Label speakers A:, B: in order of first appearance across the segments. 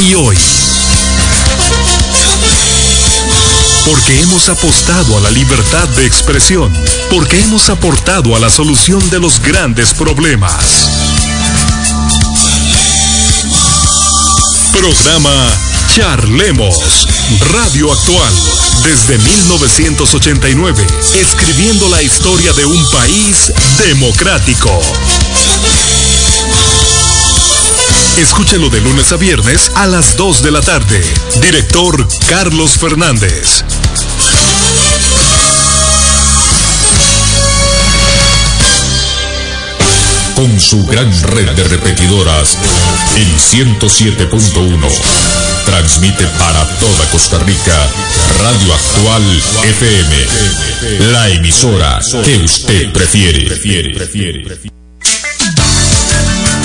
A: y hoy. Porque hemos apostado a la libertad de expresión, porque hemos aportado a la solución de los grandes problemas. Programa Charlemos, Radio Actual, desde 1989, escribiendo la historia de un país democrático. Escúchelo de lunes a viernes a las 2 de la tarde. Director Carlos Fernández. Con su gran red de repetidoras en 107.1. Transmite para toda Costa Rica Radio Actual FM. La emisora que usted prefiere.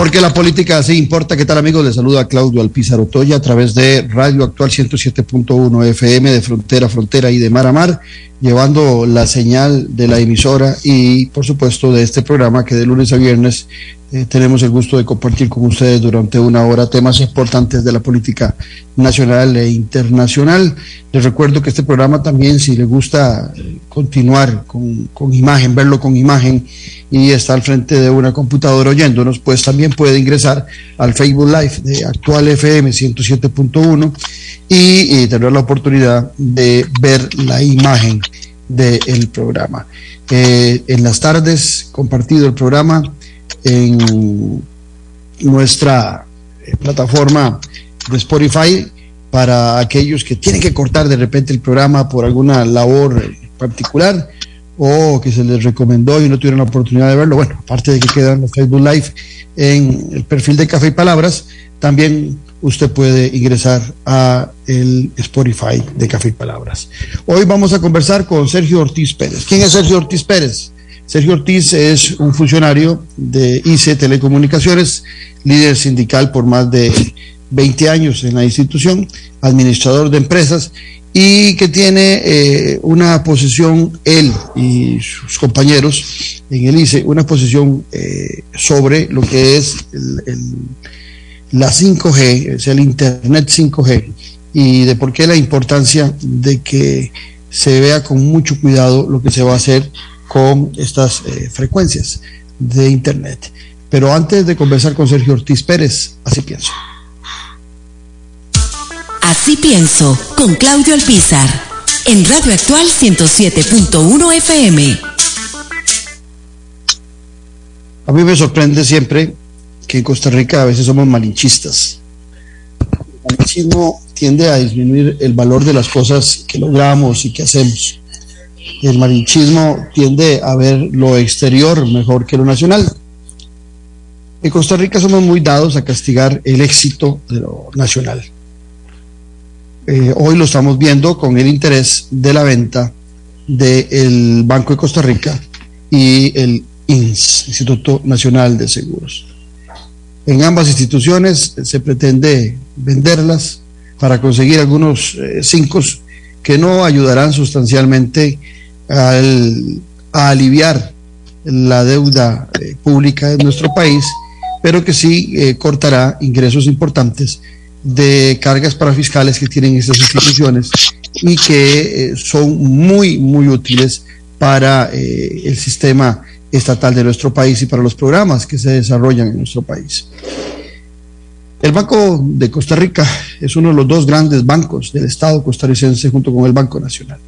B: Porque la política sí importa. ¿Qué tal amigos? Les saluda Claudio Alpizar Otoya a través de Radio Actual 107.1 FM de frontera a frontera y de mar a mar, llevando la señal de la emisora y por supuesto de este programa que de lunes a viernes eh, tenemos el gusto de compartir con ustedes durante una hora temas importantes de la política nacional e internacional. Les recuerdo que este programa también, si le gusta eh, continuar con, con, imagen, verlo con imagen y está al frente de una computadora oyéndonos, pues también puede ingresar al Facebook Live de Actual FM 107.1 y, y, tener la oportunidad de ver la imagen del programa. Eh, en las tardes, compartido el programa en nuestra eh, plataforma de Spotify para aquellos que tienen que cortar de repente el programa por alguna labor particular o que se les recomendó y no tuvieron la oportunidad de verlo. Bueno, aparte de que quedan los Facebook Live en el perfil de Café y Palabras, también usted puede ingresar a el Spotify de Café y Palabras. Hoy vamos a conversar con Sergio Ortiz Pérez. ¿Quién es Sergio Ortiz Pérez? Sergio Ortiz es un funcionario de ICE Telecomunicaciones, líder sindical por más de 20 años en la institución, administrador de empresas y que tiene eh, una posición, él y sus compañeros en el ICE, una posición eh, sobre lo que es la 5G, es el Internet 5G, y de por qué la importancia de que se vea con mucho cuidado lo que se va a hacer con estas eh, frecuencias de Internet. Pero antes de conversar con Sergio Ortiz Pérez, así pienso.
C: Así pienso, con Claudio Alpizar, en Radio Actual 107.1 FM.
B: A mí me sorprende siempre que en Costa Rica a veces somos malinchistas. El malinchismo tiende a disminuir el valor de las cosas que logramos y que hacemos el malinchismo tiende a ver lo exterior mejor que lo nacional. En Costa Rica somos muy dados a castigar el éxito de lo nacional. Eh, hoy lo estamos viendo con el interés de la venta del Banco de Costa Rica y el INS, Instituto Nacional de Seguros. En ambas instituciones se pretende venderlas para conseguir algunos eh, que no ayudarán sustancialmente al, a aliviar la deuda eh, pública de nuestro país, pero que sí eh, cortará ingresos importantes de cargas para fiscales que tienen estas instituciones y que eh, son muy, muy útiles para el sistema estatal de nuestro país y para los programas que se desarrollan en nuestro país. El Banco de Costa Rica es uno de los dos grandes bancos del Estado costarricense junto con el Banco Nacional.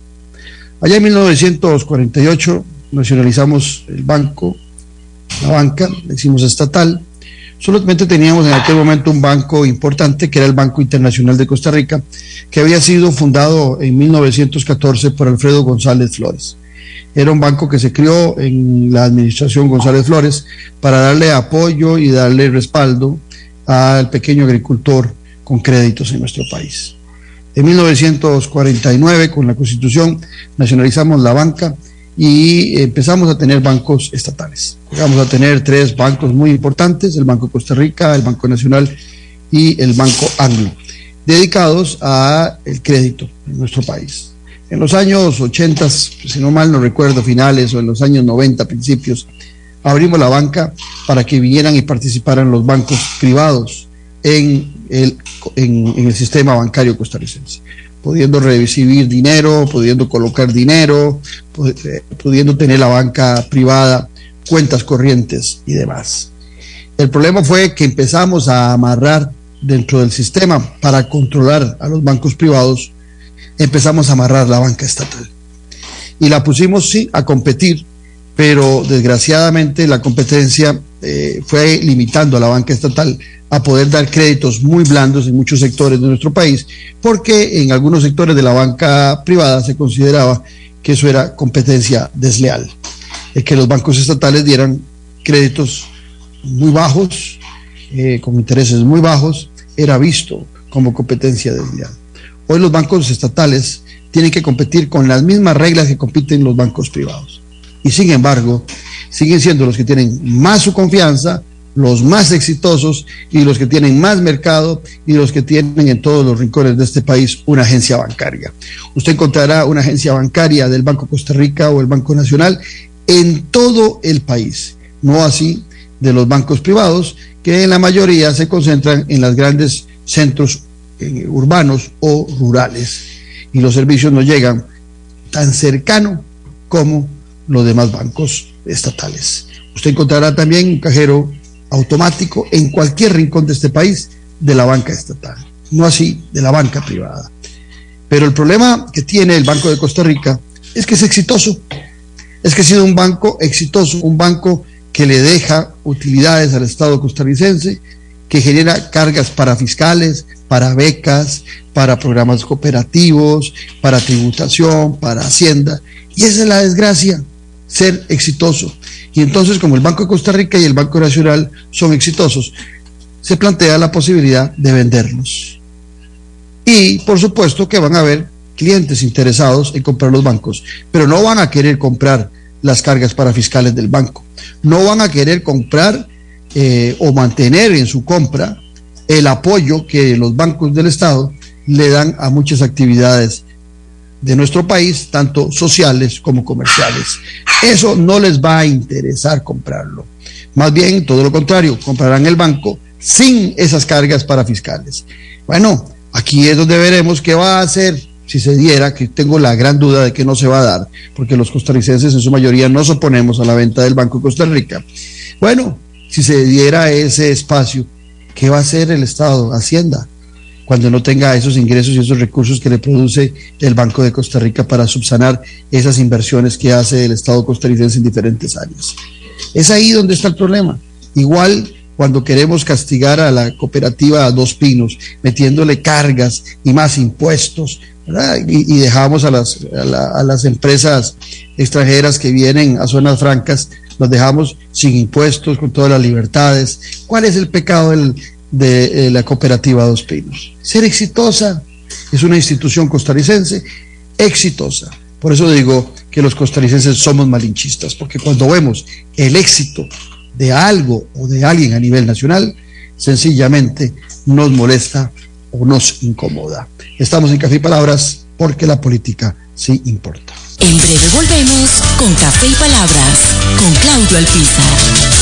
B: Allá en 1948 nacionalizamos el banco, la banca, le hicimos estatal. Solamente teníamos en aquel momento un banco importante que era el Banco Internacional de Costa Rica, que había sido fundado en 1914 por Alfredo González Flores. Era un banco que se crió en la administración González Flores para darle apoyo y darle respaldo al pequeño agricultor con créditos en nuestro país. En 1949, con la Constitución, nacionalizamos la banca y empezamos a tener bancos estatales. Llegamos a tener tres bancos muy importantes, el Banco de Costa Rica, el Banco Nacional y el Banco Anglo, dedicados a el crédito en nuestro país. En los años 80, si no mal no recuerdo, finales o en los años 90, principios, abrimos la banca para que vinieran y participaran los bancos privados en el, sistema bancario costarricense, pudiendo recibir dinero, pudiendo colocar dinero, eh, pudiendo tener la banca privada, cuentas corrientes y demás. El problema fue que empezamos a amarrar dentro del sistema para controlar a los bancos privados, empezamos a amarrar la banca estatal. Y la pusimos, sí, a competir pero desgraciadamente la competencia eh, fue limitando a la banca estatal a poder dar créditos muy blandos en muchos sectores de nuestro país, porque en algunos sectores de la banca privada se consideraba que eso era competencia desleal, que los bancos estatales dieran créditos muy bajos, eh, con intereses muy bajos, era visto como competencia desleal. Hoy los bancos estatales tienen que competir con las mismas reglas que compiten los bancos privados y sin embargo siguen siendo los que tienen más su confianza, los más exitosos y los que tienen más mercado y los que tienen en todos los rincones de este país una agencia bancaria. Usted encontrará una agencia bancaria del Banco Costa Rica o el Banco Nacional en todo el país, no así de los bancos privados que en la mayoría se concentran en los grandes centros eh, urbanos o rurales y los servicios no llegan tan cercano como los demás bancos estatales. Usted encontrará también un cajero automático en cualquier rincón de este país de la banca estatal, no así de la banca privada. Pero el problema que tiene el Banco de Costa Rica es que es exitoso, es que ha sido un banco exitoso, un banco que le deja utilidades al Estado costarricense, que genera cargas para fiscales, para becas, para programas cooperativos, para tributación, para hacienda. Y esa es la desgracia ser exitoso. Y entonces, como el Banco de Costa Rica y el Banco Nacional son exitosos, se plantea la posibilidad de venderlos. Y por supuesto que van a haber clientes interesados en comprar los bancos, pero no van a querer comprar las cargas para fiscales del banco. No van a querer comprar eh, o mantener en su compra el apoyo que los bancos del Estado le dan a muchas actividades de nuestro país, tanto sociales como comerciales. Eso no les va a interesar comprarlo. Más bien, todo lo contrario, comprarán el banco sin esas cargas para fiscales. Bueno, aquí es donde veremos qué va a hacer si se diera, que tengo la gran duda de que no se va a dar, porque los costarricenses en su mayoría nos oponemos a la venta del Banco de Costa Rica. Bueno, si se diera ese espacio, ¿qué va a hacer el Estado, Hacienda? Cuando no tenga esos ingresos y esos recursos que le produce el Banco de Costa Rica para subsanar esas inversiones que hace el Estado costarricense en diferentes áreas. Es ahí donde está el problema. Igual cuando queremos castigar a la cooperativa Dos Pinos, metiéndole cargas y más impuestos, y, dejamos a las, a las empresas extranjeras que vienen a zonas francas, los dejamos sin impuestos, con todas las libertades. ¿Cuál es el pecado del, de eh, la cooperativa Dos Pinos. Ser exitosa es una institución costarricense exitosa. Por eso digo que los costarricenses somos malinchistas, porque cuando vemos el éxito de algo o de alguien a nivel nacional, sencillamente nos molesta o nos incomoda. Estamos en Café y Palabras porque la política sí importa.
C: En breve volvemos con Café y Palabras con Claudio Alpizar.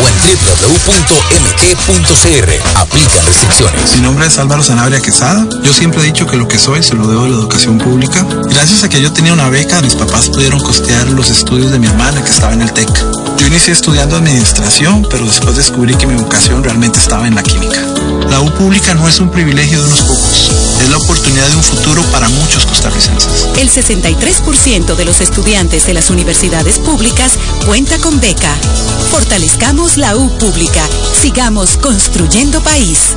D: O en restricciones.
E: Mi nombre es Álvaro Sanabria Quesada. Yo siempre he dicho que lo que soy se lo debo a la educación pública. Gracias a que yo tenía una beca, mis papás pudieron costear los estudios de mi hermana que estaba en el TEC. Yo inicié estudiando administración, pero después descubrí que mi vocación realmente estaba en la química. La U pública no es un privilegio de unos pocos, es la oportunidad de un futuro para muchos costarricenses.
C: El 63% de los estudiantes de las universidades públicas cuenta con beca. Fortalezcamos la U pública. Sigamos construyendo país.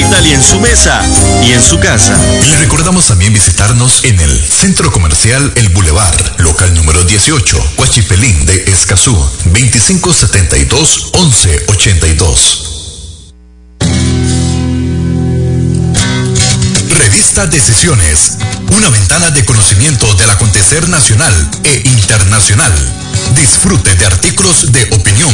F: Italia en su mesa y en su casa.
D: Le recordamos también visitarnos en el Centro Comercial El Boulevard, local número 18, Huachipelín de Escazú, 2572-1182. Revista Decisiones, una ventana de conocimiento del acontecer nacional e internacional. Disfrute de artículos de opinión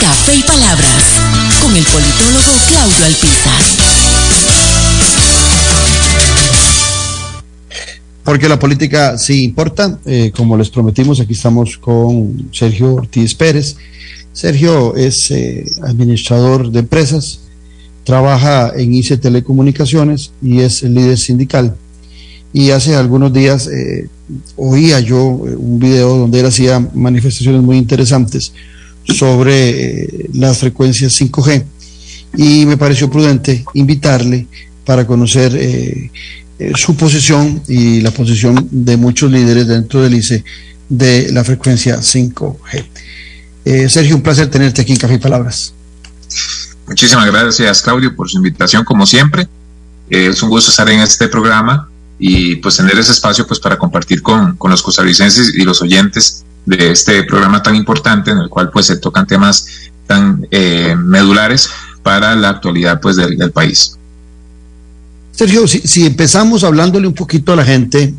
C: Café y Palabras con el politólogo Claudio Alpizar.
B: Porque la política sí importa. Eh, como les prometimos, aquí estamos con Sergio Ortiz Pérez. Sergio es eh, administrador de empresas, trabaja en ICE Telecomunicaciones y es el líder sindical. Y hace algunos días eh, oía yo un video donde él hacía manifestaciones muy interesantes sobre eh, las frecuencias 5G y me pareció prudente invitarle para conocer eh, eh, su posición y la posición de muchos líderes dentro del ICE de la frecuencia 5G. Sergio, un placer tenerte aquí en Café y Palabras.
G: Muchísimas gracias, Claudio, por su invitación, como siempre. es un gusto estar en este programa y pues tener ese espacio pues para compartir con, con los costarricenses y los oyentes de este programa tan importante en el cual pues se tocan temas tan eh, medulares para la actualidad pues del, del país.
B: Sergio, si, si, empezamos hablándole un poquito a la gente,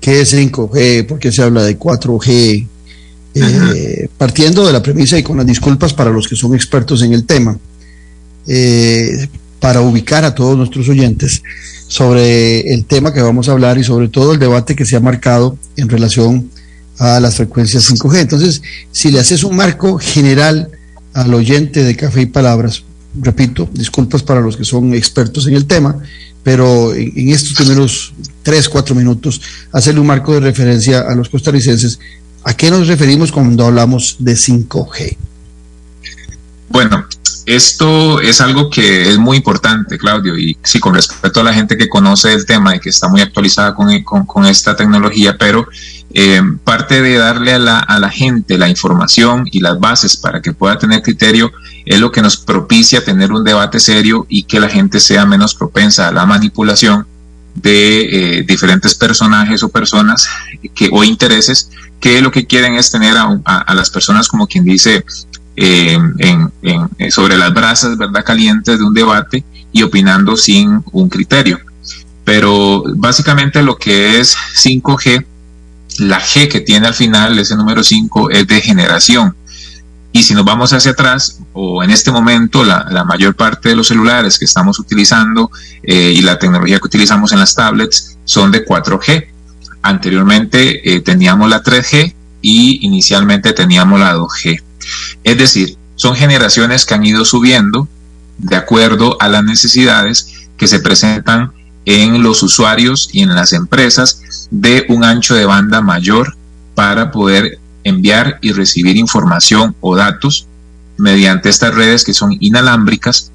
B: ¿qué es 5G? ¿Por qué se habla de 4G? Eh, partiendo de la premisa y con las disculpas para los que son expertos en el tema, eh, para ubicar a todos nuestros oyentes sobre el tema que vamos a hablar y sobre todo el debate que se ha marcado en relación a las frecuencias 5G. Entonces, si le haces un marco general al oyente de Café y Palabras, repito, disculpas para los que son expertos en el tema, pero en, estos primeros tres, cuatro minutos, hacerle un marco de referencia a los costarricenses. ¿A qué nos referimos cuando hablamos de 5G?
G: Bueno, esto es algo que es muy importante, Claudio, y sí, con respecto a la gente que conoce el tema y que está muy actualizada con, con, esta tecnología, pero eh, parte de darle a la, a la gente la información y las bases para que pueda tener criterio es lo que nos propicia tener un debate serio y que la gente sea menos propensa a la manipulación de eh, diferentes personajes o personas que, o intereses que lo que quieren es tener a, a las personas como quien dice eh, en, en, sobre las brasas, ¿verdad?, calientes de un debate y opinando sin un criterio. Pero básicamente lo que es 5G, la G que tiene al final, ese número 5, es de generación. Y si nos vamos hacia atrás, o en este momento, la, mayor parte de los celulares que estamos utilizando eh, y la tecnología que utilizamos en las tablets son de 4G. Anteriormente eh, teníamos la 3G y inicialmente teníamos la 2G. Es decir, son generaciones que han ido subiendo de acuerdo a las necesidades que se presentan en los usuarios y en las empresas de un ancho de banda mayor para poder enviar y recibir información o datos mediante estas redes que son inalámbricas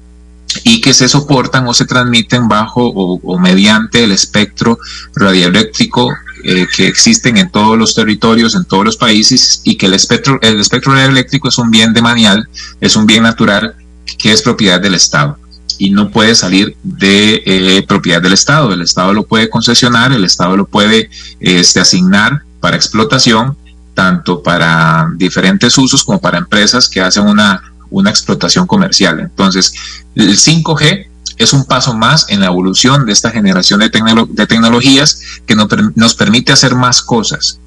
G: y que se soportan o se transmiten bajo o, mediante el espectro radioeléctrico eh, que existen en todos los territorios, en todos los países, y que el espectro, el espectro radioeléctrico es un bien de manial, es un bien natural que es propiedad del Estado y no puede salir de eh, propiedad del Estado. El Estado lo puede concesionar, el Estado lo puede este, asignar para explotación, tanto para diferentes usos como para empresas que hacen una, una explotación comercial. Entonces, el 5G es un paso más en la evolución de esta generación de, de tecnologías que nos permite hacer más cosas.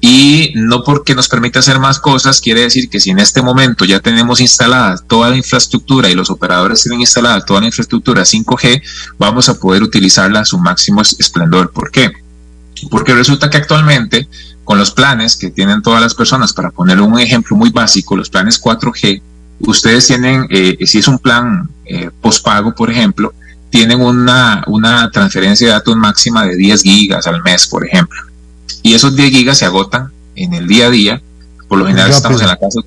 G: Y no porque nos permite hacer más cosas, quiere decir que si en este momento ya tenemos instalada toda la infraestructura y los operadores tienen instalada toda la infraestructura 5G, vamos a poder utilizarla a su máximo esplendor. ¿Por qué? Porque resulta que actualmente, con los planes que tienen todas las personas, para poner un ejemplo muy básico, los planes 4G, ustedes tienen, eh, si es un plan eh, postpago, por ejemplo, tienen una, una transferencia de datos máxima de 10 gigas al mes, por ejemplo. Y esos 10 gigas se agotan en el día a día. Por lo general estamos en la casa.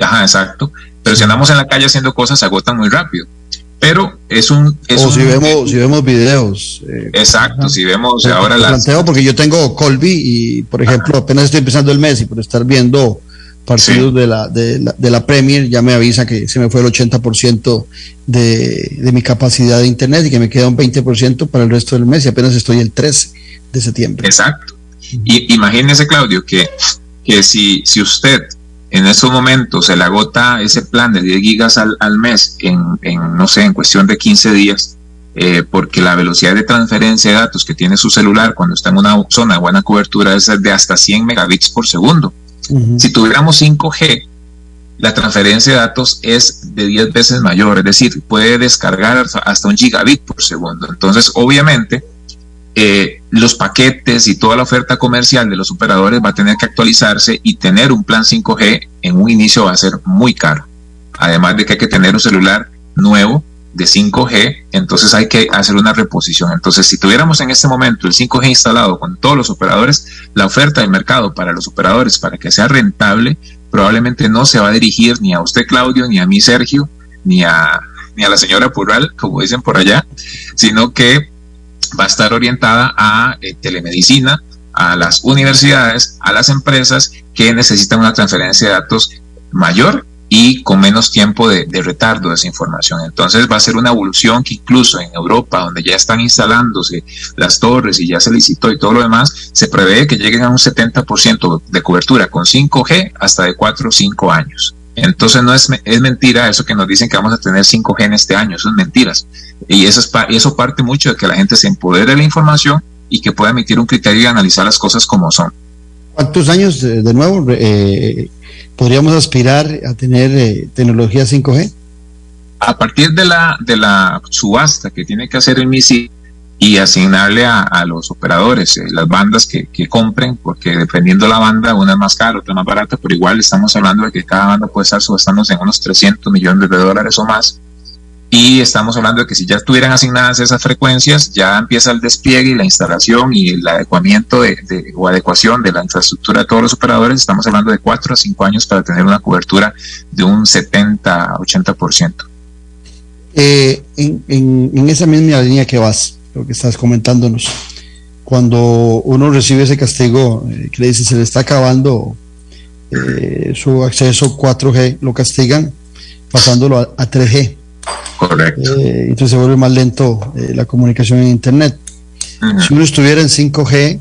G: Ajá, exacto. Pero si andamos en la calle haciendo cosas, se agotan muy rápido. Pero es un.
B: o si, vemos, si vemos videos.
G: Eh, exacto, si vemos ahora
B: la. planteo porque yo tengo Colby y, por ejemplo, apenas estoy empezando el mes y por estar viendo partidos de, la, de, la, de la Premier ya me avisa que se me fue el 80% de, de mi capacidad de internet y que me queda un 20% para el resto del mes y apenas estoy el 13 de septiembre.
G: Exacto. Y imagínese, Claudio, que, que si, si usted en estos momentos se le agota ese plan de 10 gigas al, al mes en, en, no sé, en cuestión de 15 días, eh, porque la velocidad de transferencia de datos que tiene su celular cuando está en una zona de buena cobertura es de hasta 100 megabits por segundo. Si tuviéramos 5G, la transferencia de datos es de 10 veces mayor, es decir, puede descargar hasta un gigabit por segundo. Entonces, obviamente, eh, los paquetes y toda la oferta comercial de los operadores va a tener que actualizarse y tener un plan 5G en un inicio va a ser muy caro. Además de que hay que tener un celular nuevo de 5G, entonces hay que hacer una reposición. Entonces, si tuviéramos en este momento el 5G instalado con todos los operadores, la oferta de mercado para los operadores para que sea rentable probablemente no se va a dirigir ni a usted, Claudio, ni a mí, Sergio, ni a, ni a la señora Purral, como dicen por allá, sino que va a estar orientada a eh, telemedicina, a las universidades, a las empresas que necesitan una transferencia de datos mayor y con menos tiempo de, retardo de esa información. Entonces va a ser una evolución que incluso en Europa, donde ya están instalándose las torres y ya se licitó y todo lo demás, se prevé que lleguen a un 70% de cobertura con 5G hasta de 4 o 5 años. Entonces no es, es mentira eso que nos dicen que vamos a tener 5G en este año, es mentiras. Y eso, es, eso parte mucho de que la gente se empodere de la información y que pueda emitir un criterio y analizar las cosas como son.
B: ¿Cuántos años de, nuevo eh, podríamos aspirar a tener eh, tecnología 5G?
G: A partir de la, de la subasta que tiene que hacer el MISI y asignarle a, los operadores eh, las bandas que, compren, porque dependiendo la banda, una es más cara, otra más barata, pero igual estamos hablando de que cada banda puede estar subastándose en unos 300 millones de dólares o más. Y estamos hablando de que si ya estuvieran asignadas esas frecuencias, ya empieza el despliegue y la instalación y el adecuamiento de, o adecuación de la infraestructura de todos los operadores. Estamos hablando de 4 a 5 años para tener una cobertura de un 70-80%.
B: Eh, en, en, esa misma línea que vas, lo que estás comentándonos. Cuando uno recibe ese castigo eh, que le dice se le está acabando eh, su acceso 4G, lo castigan pasándolo a, 3G.
G: Correcto.
B: Eh, entonces se vuelve más lento la comunicación en Internet. Si uno estuviera en 5G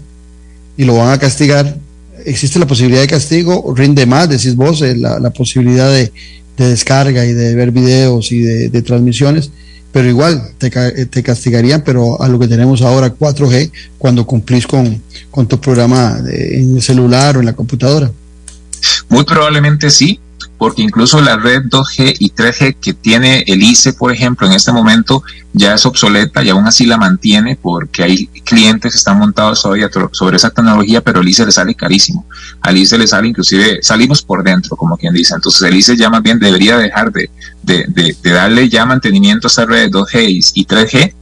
B: y lo van a castigar, existe la posibilidad de castigo, rinde más, decís vos, la, la, posibilidad de, de, descarga y de ver videos y de, de transmisiones pero igual te, eh, te, castigarían, pero a lo que tenemos ahora 4G, cuando cumplís con, con tu programa en el celular o en la computadora.
G: Muy probablemente sí, porque incluso la red 2G y 3G que tiene el ICE, por ejemplo, en este momento ya es obsoleta y aún así la mantiene porque hay clientes que están montados todavía sobre esa tecnología, pero el ICE le sale carísimo. Al ICE le sale inclusive, salimos por dentro, como quien dice. Entonces el ICE ya más bien debería dejar de, de, darle ya mantenimiento a esta red 2G y 3G,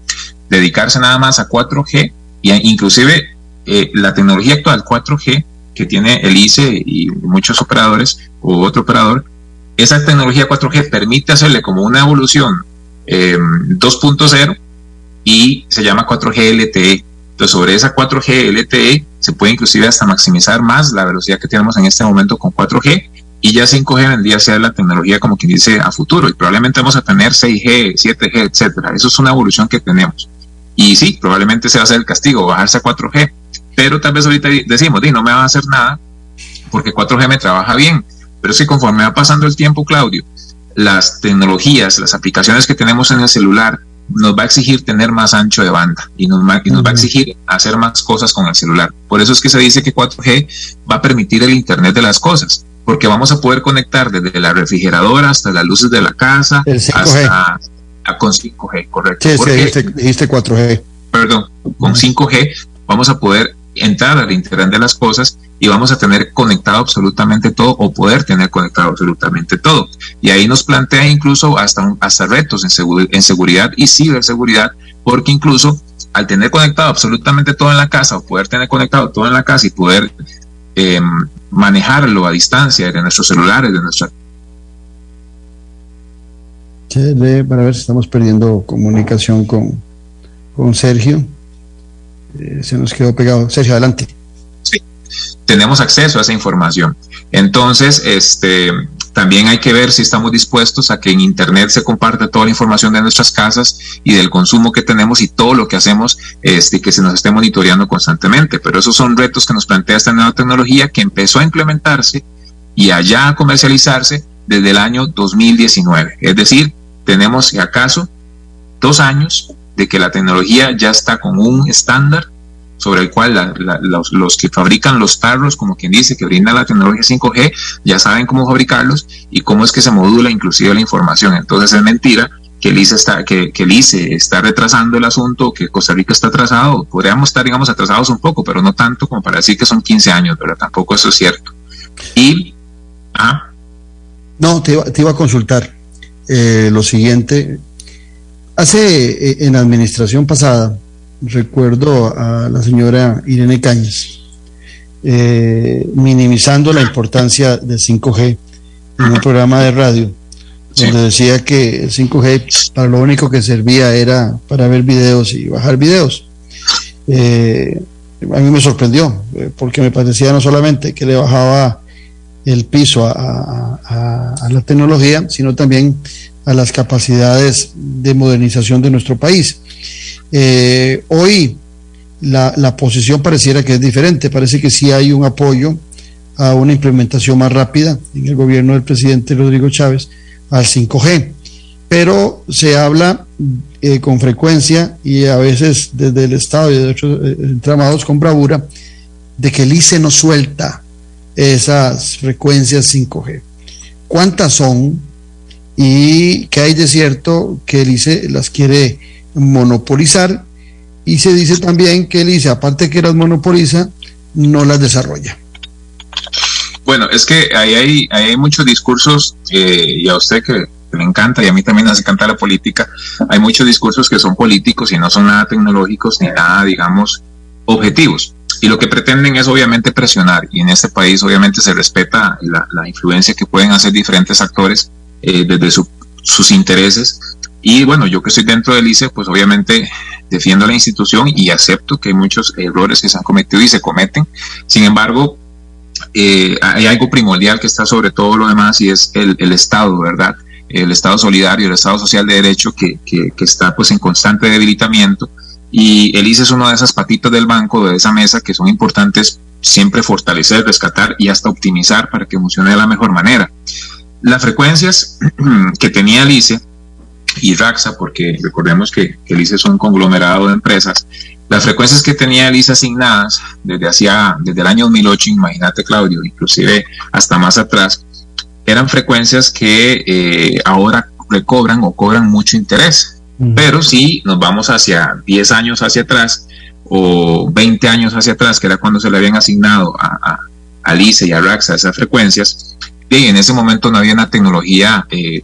G: dedicarse nada más a 4G y inclusive eh, la tecnología actual 4G que tiene el ICE y muchos operadores o otro operador, esa tecnología 4G permite hacerle como una evolución 2.0 eh, y se llama 4G LTE. Entonces, sobre esa 4G LTE se puede inclusive hasta maximizar más la velocidad que tenemos en este momento con 4G y ya 5G vendría a ser la tecnología como quien dice a futuro y probablemente vamos a tener 6G, 7G, etcétera. Eso es una evolución que tenemos. Y sí, probablemente se va a hacer el castigo, bajarse a 4G, pero tal vez ahorita decimos, di, no me va a hacer nada porque 4G me trabaja bien. Pero si conforme va pasando el tiempo, Claudio, las tecnologías, las aplicaciones que tenemos en el celular, nos va a exigir tener más ancho de banda y nos, va, nos va a exigir hacer más cosas con el celular. Por eso es que se dice que 4G va a permitir el Internet de las cosas, porque vamos a poder conectar desde la refrigeradora hasta las luces de la casa, hasta con 5G, correcto.
B: Sí, dijiste, 4G.
G: Perdón, con 5G vamos a poder entrar al Internet de las cosas y vamos a tener conectado absolutamente todo o poder tener conectado absolutamente todo. Y ahí nos plantea incluso hasta, hasta retos en, en seguridad y ciberseguridad, porque incluso al tener conectado absolutamente todo en la casa o poder tener conectado todo en la casa y poder em, manejarlo a distancia de nuestros celulares, de nuestra...
B: para ver si estamos perdiendo comunicación con, con Sergio. Eh, se nos quedó pegado. Sergio, adelante.
G: Sí, tenemos acceso a esa información. Entonces, este, también hay que ver si estamos dispuestos a que en Internet se comparte toda la información de nuestras casas y del consumo que tenemos y todo lo que hacemos, este, que se nos esté monitoreando constantemente. Pero esos son retos que nos plantea esta nueva tecnología que empezó a implementarse y allá a comercializarse desde el año 2019. Es decir, tenemos, acaso, dos años de que la tecnología ya está con un estándar sobre el cual los, que fabrican los tarros, como quien dice, que brinda la tecnología 5G, ya saben cómo fabricarlos y cómo es que se modula inclusive la información. Entonces es mentira que el ICE está, que, el ICE está retrasando el asunto, que Costa Rica está atrasado. Podríamos estar, digamos, atrasados un poco, pero no tanto como para decir que son 15 años, pero tampoco eso es cierto. Y,
B: ¿ah? No, te iba, te iba a consultar eh, lo siguiente. Hace, eh, en la administración pasada, recuerdo a la señora Irene Cañas, eh, minimizando la importancia del 5G en un programa de radio, donde decía que el 5G para lo único que servía era para ver videos y bajar videos. Eh, a mí me sorprendió, porque me parecía no solamente que le bajaba el piso a, a la tecnología, sino también a las capacidades de modernización de nuestro país. Eh, hoy la, la, posición pareciera que es diferente, parece que sí hay un apoyo a una implementación más rápida en el gobierno del presidente Rodrigo Chávez al 5G, pero se habla eh, con frecuencia y a veces desde el Estado y de otros eh, entramados con bravura de que el ICE no suelta esas frecuencias 5G. ¿Cuántas son? Y que hay de cierto que el ICE las quiere monopolizar y se dice también que el ICE, aparte que las monopoliza, no las desarrolla.
G: Bueno, es que ahí hay, hay muchos discursos, eh, y a usted que le encanta, y a mí también hace encanta la política, hay muchos discursos que son políticos y no son nada tecnológicos ni nada, digamos, objetivos. Y lo que pretenden es obviamente presionar, y en este país obviamente se respeta la, la influencia que pueden hacer diferentes actores eh, desde sus intereses. Y bueno, yo que estoy dentro del ICE, pues obviamente defiendo la institución y acepto que hay muchos errores que se han cometido y se cometen. Sin embargo, eh, hay algo primordial que está sobre todo lo demás y es el, Estado, ¿verdad? El Estado solidario, el Estado social de derecho que, que, está pues en constante debilitamiento y el ICE es uno de esas patitas del banco, de esa mesa que son importantes siempre fortalecer, rescatar y hasta optimizar para que funcione de la mejor manera. Las frecuencias que tenía el ICE y Raxa, porque recordemos que, el ICE es un conglomerado de empresas, las frecuencias que tenía el ICE asignadas desde, hacia, desde el año 2008, imagínate Claudio, inclusive hasta más atrás, eran frecuencias que eh, ahora recobran o cobran mucho interés. Pero si nos vamos hacia 10 años hacia atrás o 20 años hacia atrás, que era cuando se le habían asignado a, a, y a Raxa esas frecuencias, y en ese momento no había una tecnología eh,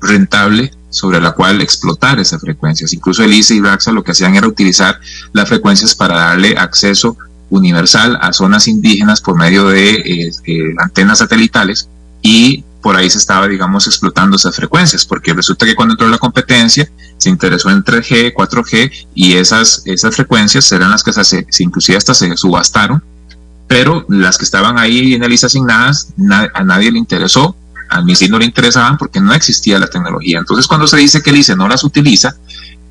G: rentable sobre la cual explotar esas frecuencias. Incluso Elise y Raxa lo que hacían era utilizar las frecuencias para darle acceso universal a zonas indígenas por medio de eh, eh, antenas satelitales y por ahí se estaba, digamos, explotando esas frecuencias, porque resulta que cuando entró la competencia se interesó en 3G, 4G y esas, esas frecuencias eran las que se, inclusive hasta se subastaron, pero las que estaban ahí en el ISA asignadas a nadie le interesó, al MISI no le interesaban porque no existía la tecnología. Entonces cuando se dice que el ICE no las utiliza,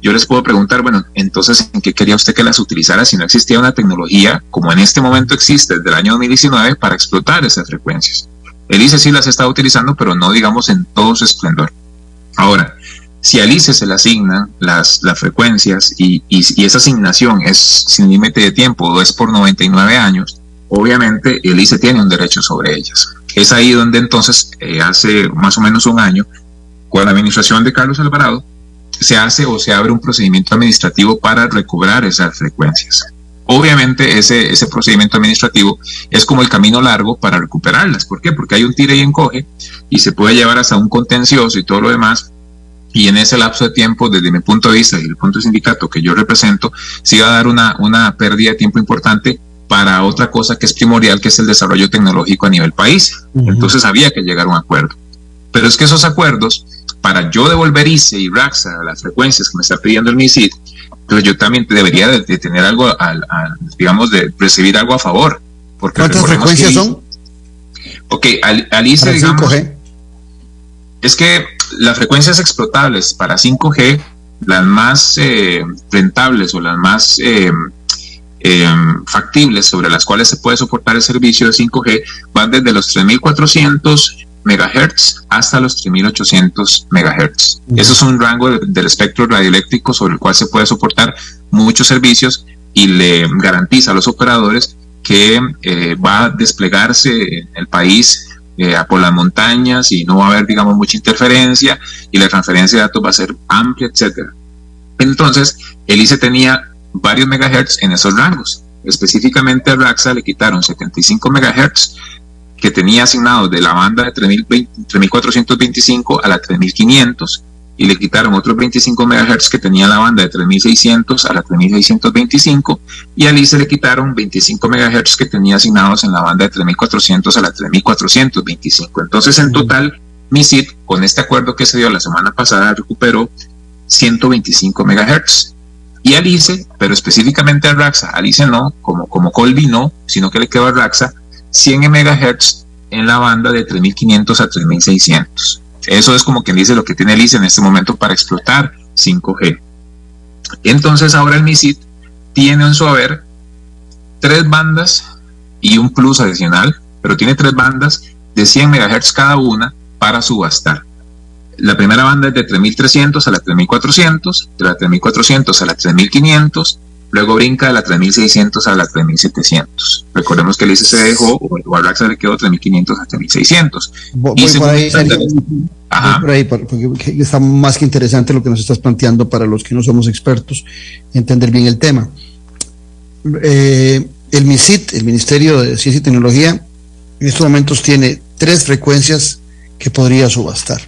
G: yo les puedo preguntar, bueno, entonces, ¿en qué quería usted que las utilizara si no existía una tecnología como en este momento existe desde el año 2019 para explotar esas frecuencias? El ICE sí las está utilizando, pero no digamos en todo su esplendor. Ahora, si al ICE se le asignan las, las frecuencias y, y, esa asignación es sin límite de tiempo o es por 99 años, obviamente el ICE tiene un derecho sobre ellas. Es ahí donde entonces, eh, hace más o menos un año, con la administración de Carlos Alvarado, se hace o se abre un procedimiento administrativo para recobrar esas frecuencias. Obviamente ese, ese procedimiento administrativo es como el camino largo para recuperarlas. ¿Por qué? Porque hay un tire y encoge y se puede llevar hasta un contencioso y todo lo demás. Y en ese lapso de tiempo, desde mi punto de vista y el punto de sindicato que yo represento, se va a dar una, una pérdida de tiempo importante para otra cosa que es primordial, que es el desarrollo tecnológico a nivel país. Entonces había que llegar a un acuerdo. Pero es que esos acuerdos, para yo devolver ICE y RAXA a las frecuencias que me está pidiendo el MISID, entonces yo también debería de, tener algo, al, digamos, de recibir algo a favor.
B: Porque ¿Cuántas frecuencias son?
G: Ok, al, ICE, digamos, es que las frecuencias explotables para 5G, las más eh, rentables o las más eh, eh, factibles sobre las cuales se puede soportar el servicio de 5G, van desde los 3400 megahertz hasta los 3800 megahertz. Eso es un rango del espectro radioeléctrico sobre el cual se puede soportar muchos servicios y le garantiza a los operadores que eh, va a desplegarse en el país eh, por las montañas y no va a haber, digamos, mucha interferencia y la transferencia de datos va a ser amplia, etcétera. Entonces, el ICE tenía varios megahertz en esos rangos. Específicamente a Raxa le quitaron 75 megahertz que tenía asignado de la banda de 3425 a la 3500 y le quitaron otros 25 MHz que tenía la banda de 3600 a la 3625 y a ICE le quitaron 25 MHz que tenía asignados en la banda de 3400 a la 3425. Entonces, en total, MISID, con este acuerdo que se dio la semana pasada, recuperó 125 MHz. Y a pero específicamente a Raxa, a ICE no, como, como Colby no, sino que le quedó a Raxa 100 MHz en la banda de 3500 a 3600. Eso es como quien dice lo que tiene el ICE en este momento para explotar 5G. Entonces ahora el MISIT tiene en su haber tres bandas y un plus adicional, pero tiene tres bandas de 100 MHz cada una para subastar. La primera banda es de 3300 a la 3400, de la 3400 a la 3500 Luego brinca de la 3600 a la 3700. Recordemos que el ICE se dejó, o al se le quedó 3500 a 3600.
B: Voy, y por ahí, por ahí, porque está más que interesante lo que nos estás planteando para los que no somos expertos, entender bien el tema. Eh, el MISIT, el Ministerio de Ciencia y Tecnología, en estos momentos tiene tres frecuencias que podría subastar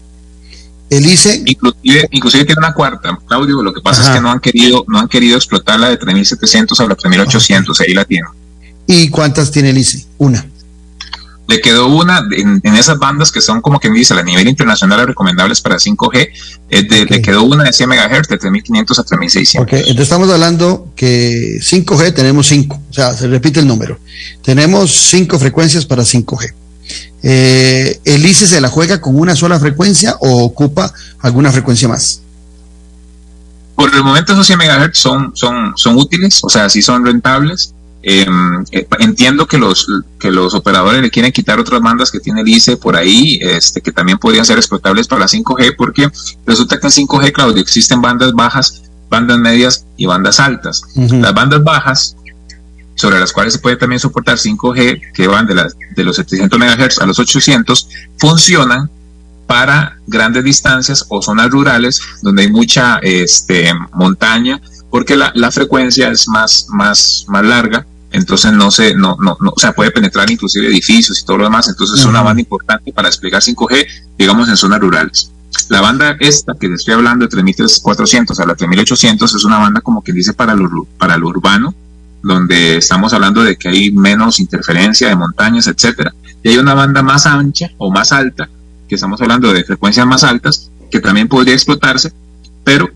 B: el ICE.
G: Inclusive, tiene una cuarta, Claudio. Lo que pasa es que no han querido, no han querido explotar la de 3700 a la 3800. Ahí la tienen.
B: ¿Y cuántas tiene el ICE? Una.
G: Le quedó una en, esas bandas que son como quien dice a nivel internacional recomendables para 5G. Le quedó una de 100 MHz de 3500 a 3600.
B: Ok, entonces estamos hablando que 5G tenemos 5, o sea, se repite el número. Tenemos 5 frecuencias para 5G eh, ¿el ICE se la juega con una sola frecuencia o ocupa alguna frecuencia más?
G: Por el momento esos 100 MHz son, son, son útiles, o sea, sí son rentables. Em, eh, entiendo que los, que los operadores le quieren quitar otras bandas que tiene el ICE por ahí, este, que también podrían ser explotables para la 5G, porque resulta que en 5G, Claudio, existen bandas bajas, bandas medias y bandas altas. Las bandas bajas sobre las cuales se puede también soportar 5G, que van de, las, de los 700 MHz a los 800, funcionan para grandes distancias o zonas rurales donde hay mucha este, montaña, porque la, la frecuencia es más, más, más larga entonces no se, no, no, no, o sea, puede penetrar inclusive edificios y todo lo demás, entonces es una banda importante para desplegar 5G, digamos, en zonas rurales. La banda esta que estoy hablando de 3400 a la 3800 es una banda como que dice para lo, para lo urbano, donde estamos hablando de que hay menos interferencia de montañas, etcétera. Y hay una banda más ancha o más alta, que estamos hablando de frecuencias más altas, que también podría explotarse, pero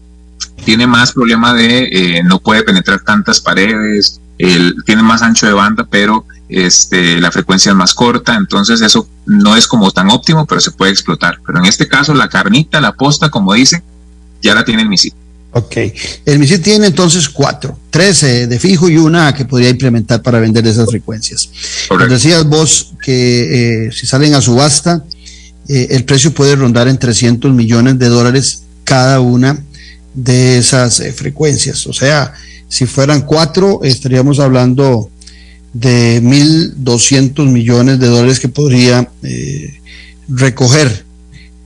G: tiene más problema de eh, no puede penetrar tantas paredes, tiene más ancho de banda, pero este, la frecuencia es más corta, entonces eso no es como tan óptimo, pero se puede explotar. Pero en este caso, la carnita, la posta, como dicen, ya la tiene el misil.
B: Ok, el misil tiene entonces cuatro, tres de fijo y una que podría implementar para vender esas frecuencias. Decías vos que eh, si salen a subasta, eh, el precio puede rondar en 300 millones de dólares cada una de esas eh, frecuencias. O sea, si fueran cuatro, estaríamos hablando de 1.200 millones de dólares que podría recoger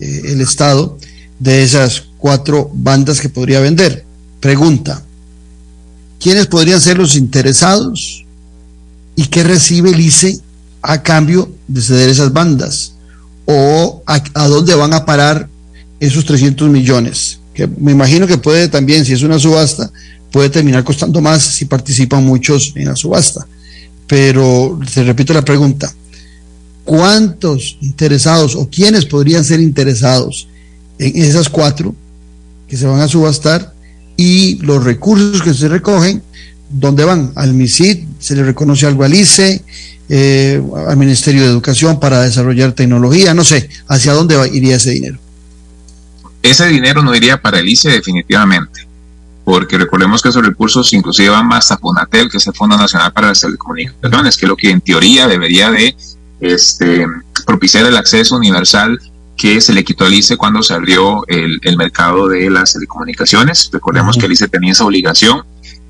B: el Estado de esas cuatro bandas que podría vender. Pregunta, ¿quiénes podrían ser los interesados y qué recibe el ICE a cambio de ceder esas bandas? ¿O a, dónde van a parar esos 300 millones? Que me imagino que puede también, si es una subasta, puede terminar costando más si participan muchos en la subasta. Pero te repito la pregunta, ¿cuántos interesados o quiénes podrían ser interesados en esas cuatro que se van a subastar y los recursos que se recogen, dónde van? Al MISID, se le reconoce algo al ICE, eh, al Ministerio de Educación para desarrollar tecnología, no sé, ¿hacia dónde iría ese dinero?
G: Ese dinero no iría para el ICE definitivamente porque recordemos que esos recursos inclusive van más a FONATEL, que es el Fondo Nacional para las Telecomunicaciones, que es lo que en teoría debería de este, propiciar el acceso universal que se le quitó al ICE cuando se abrió el, el mercado de las telecomunicaciones. Recordemos que el ICE tenía esa obligación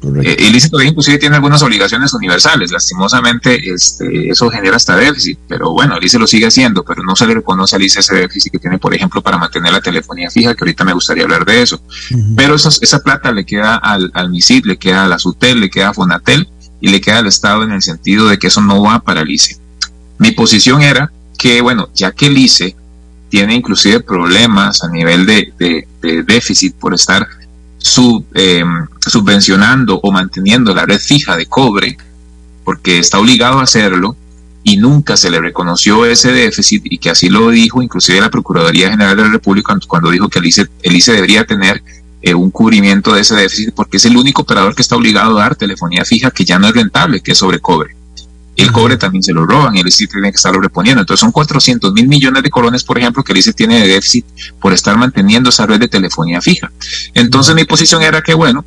G: eh, el ICE todavía inclusive tiene algunas obligaciones universales. Lastimosamente, este, eso genera hasta déficit, pero bueno, el ICE lo sigue haciendo, pero no se le reconoce al ICE ese déficit que tiene, por ejemplo, para mantener la telefonía fija, que ahorita me gustaría hablar de eso. Pero esa plata le queda al, al MISID, le queda a la SUTEL, le queda a Fonatel y le queda al Estado en el sentido de que eso no va para el ICE. Mi posición era que, bueno, ya que el ICE tiene inclusive problemas a nivel de, déficit por estar sub, eh, subvencionando o manteniendo la red fija de cobre, porque está obligado a hacerlo, y nunca se le reconoció ese déficit y que así lo dijo inclusive la Procuraduría General de la República cuando dijo que el ICE debería tener eh, un cubrimiento de ese déficit porque es el único operador que está obligado a dar telefonía fija que ya no es rentable, que es sobre cobre. El cobre también se lo roban y el ICE tiene que estarlo reponiendo. Entonces son 400 mil millones de colones, por ejemplo, que el ICE tiene de déficit por estar manteniendo esa red de telefonía fija. Entonces mi posición era que, bueno,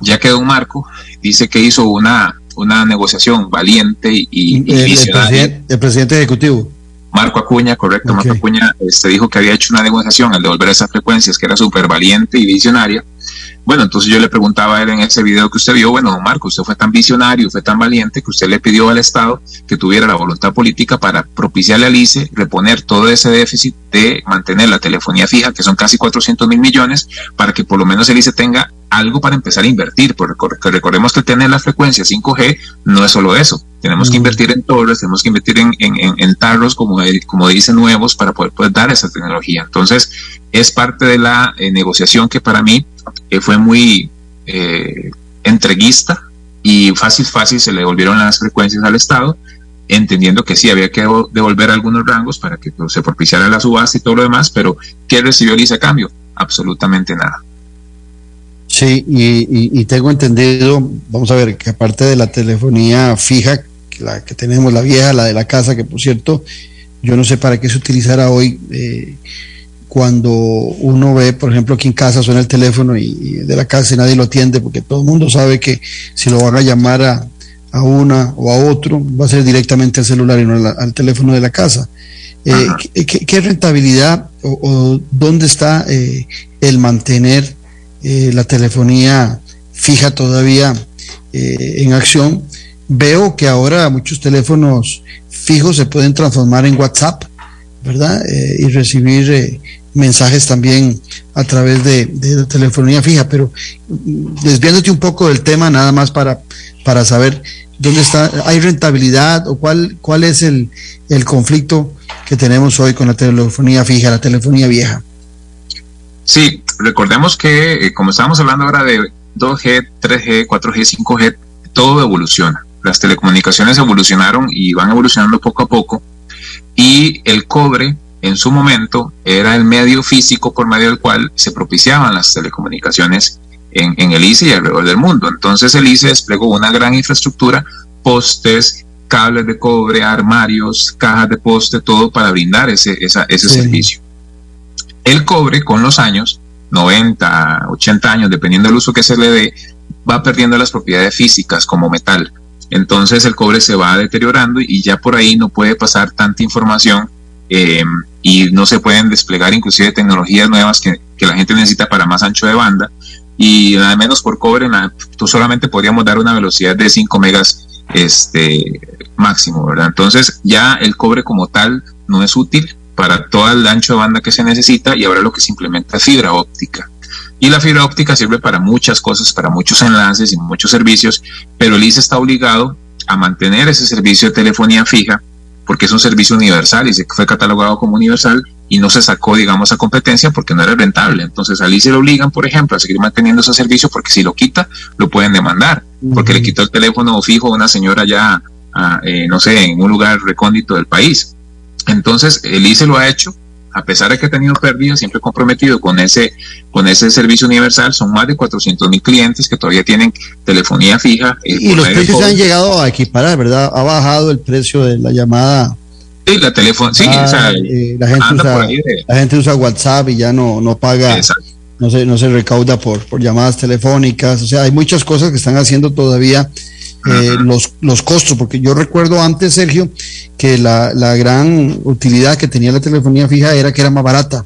G: ya quedó un marco, dice que hizo una, una negociación valiente y,
B: el, presidente, ejecutivo.
G: Marco Acuña, correcto, Marco Acuña se este, dijo que había hecho una negociación al devolver esas frecuencias, que era súper valiente y visionaria, bueno, entonces yo le preguntaba a él en ese video que usted vio, bueno, Marco, usted fue tan visionario, fue tan valiente que usted le pidió al Estado que tuviera la voluntad política para propiciarle al ICE reponer todo ese déficit de mantener la telefonía fija, que son casi 400 mil millones, para que por lo menos el ICE tenga algo para empezar a invertir, porque recordemos que tener la frecuencia 5G no es solo eso, tenemos que invertir en torres, tenemos que invertir en, en, en, tarros, como, como dicen, nuevos para poder, poder, dar esa tecnología. Entonces, es parte de la eh, negociación que para mí que fue muy eh, entreguista y fácil, fácil se le devolvieron las frecuencias al Estado, entendiendo que sí había que devolver algunos rangos para que pues, se propiciara la subasta y todo lo demás, pero ¿qué recibió el a cambio? Absolutamente nada.
B: Sí, y, tengo entendido, vamos a ver, que aparte de la telefonía fija, la que tenemos, la vieja, la de la casa, que por cierto, yo no sé para qué se utilizará hoy, eh, cuando uno ve, por ejemplo, aquí en casa suena el teléfono y, de la casa y nadie lo atiende, porque todo el mundo sabe que si lo van a llamar a, a una o a otro, va a ser directamente al celular y no al, teléfono de la casa. Eh, ¿qué, rentabilidad o, dónde está eh, el mantener eh, la telefonía fija todavía en acción veo que ahora muchos teléfonos fijos se pueden transformar en WhatsApp, ¿verdad? Eh, y recibir eh, mensajes también a través de, de, telefonía fija, pero mm, desviándote un poco del tema, nada más para, para saber dónde está, hay rentabilidad o cuál, cuál es el, el conflicto que tenemos hoy con la telefonía fija, la telefonía vieja.
G: Sí, recordemos que, eh, como estábamos hablando ahora de 2G, 3G, 4G, 5G, todo evoluciona. Las telecomunicaciones evolucionaron y van evolucionando poco a poco. Y el cobre, en su momento, era el medio físico por medio del cual se propiciaban las telecomunicaciones en, en el ICE y alrededor del mundo. Entonces el ICE desplegó una gran infraestructura, postes, cables de cobre, armarios, cajas de poste, todo para brindar ese, esa, ese sí. servicio. El cobre con los años, 90, 80 años, dependiendo del uso que se le dé, va perdiendo las propiedades físicas como metal. Entonces el cobre se va deteriorando y ya por ahí no puede pasar tanta información eh, y no se pueden desplegar inclusive tecnologías nuevas que, la gente necesita para más ancho de banda y nada menos por cobre, tú solamente podríamos dar una velocidad de 5 megas este máximo, ¿verdad? Entonces ya el cobre como tal no es útil para todo el ancho de banda que se necesita y ahora lo que se implementa es fibra óptica. Y la fibra óptica sirve para muchas cosas, para muchos enlaces y muchos servicios, pero el ICE está obligado a mantener ese servicio de telefonía fija porque es un servicio universal y se fue catalogado como universal y no se sacó, digamos, a competencia porque no era rentable. Entonces al ICE le obligan, por ejemplo, a seguir manteniendo ese servicio porque si lo quita, lo pueden demandar, porque le quitó el teléfono fijo a una señora ya, a, eh, no sé, en un lugar recóndito del país. Entonces, el ICE lo ha hecho, a pesar de que ha tenido pérdidas, siempre comprometido con ese, con ese servicio universal. Son más de 400 mil clientes que todavía tienen telefonía fija.
B: Eh, y los precios han llegado a equiparar, ¿verdad? Ha bajado el precio de la llamada.
G: Sí, la teléfono, sí, ah, o sea,
B: eh, la, gente usa, de... la gente usa WhatsApp y ya no, no paga. Exacto. No se, no se recauda por, por llamadas telefónicas, o sea, hay muchas cosas que están haciendo todavía eh, los, los costos, porque yo recuerdo antes, Sergio, que la, la, gran utilidad que tenía la telefonía fija era que era más barata.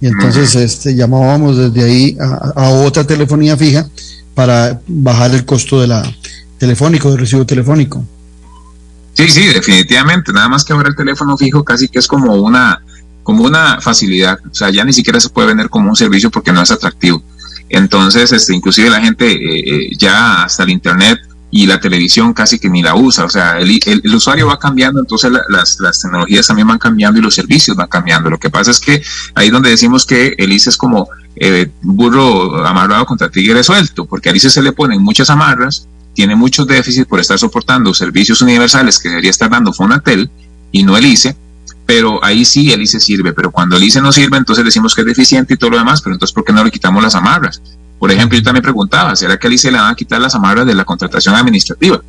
B: Y entonces este, llamábamos desde ahí a, a, otra telefonía fija para bajar el costo de la telefónico, del recibo telefónico.
G: Sí, sí, definitivamente. Nada más que ahora el teléfono fijo casi que es como una, como una facilidad. O sea, ya ni siquiera se puede vender como un servicio porque no es atractivo. Entonces, este, inclusive la gente eh, ya hasta el internet y la televisión casi que ni la usa. O sea, el, el, el usuario va cambiando, entonces la, las, las, tecnologías también van cambiando y los servicios van cambiando. Lo que pasa es que ahí donde decimos que el ICE es como eh, burro amarrado contra tigre suelto, porque al ICE se le ponen muchas amarras, tiene muchos déficits por estar soportando servicios universales que debería estar dando Fonatel y no el ICE. Pero ahí sí el ICE sirve, pero cuando el ICE no sirve, entonces decimos que es deficiente y todo lo demás, pero entonces ¿por qué no le quitamos las amarras? Por ejemplo, yo también preguntaba, ¿será que al ICE le van a quitar las amarras de la contratación administrativa?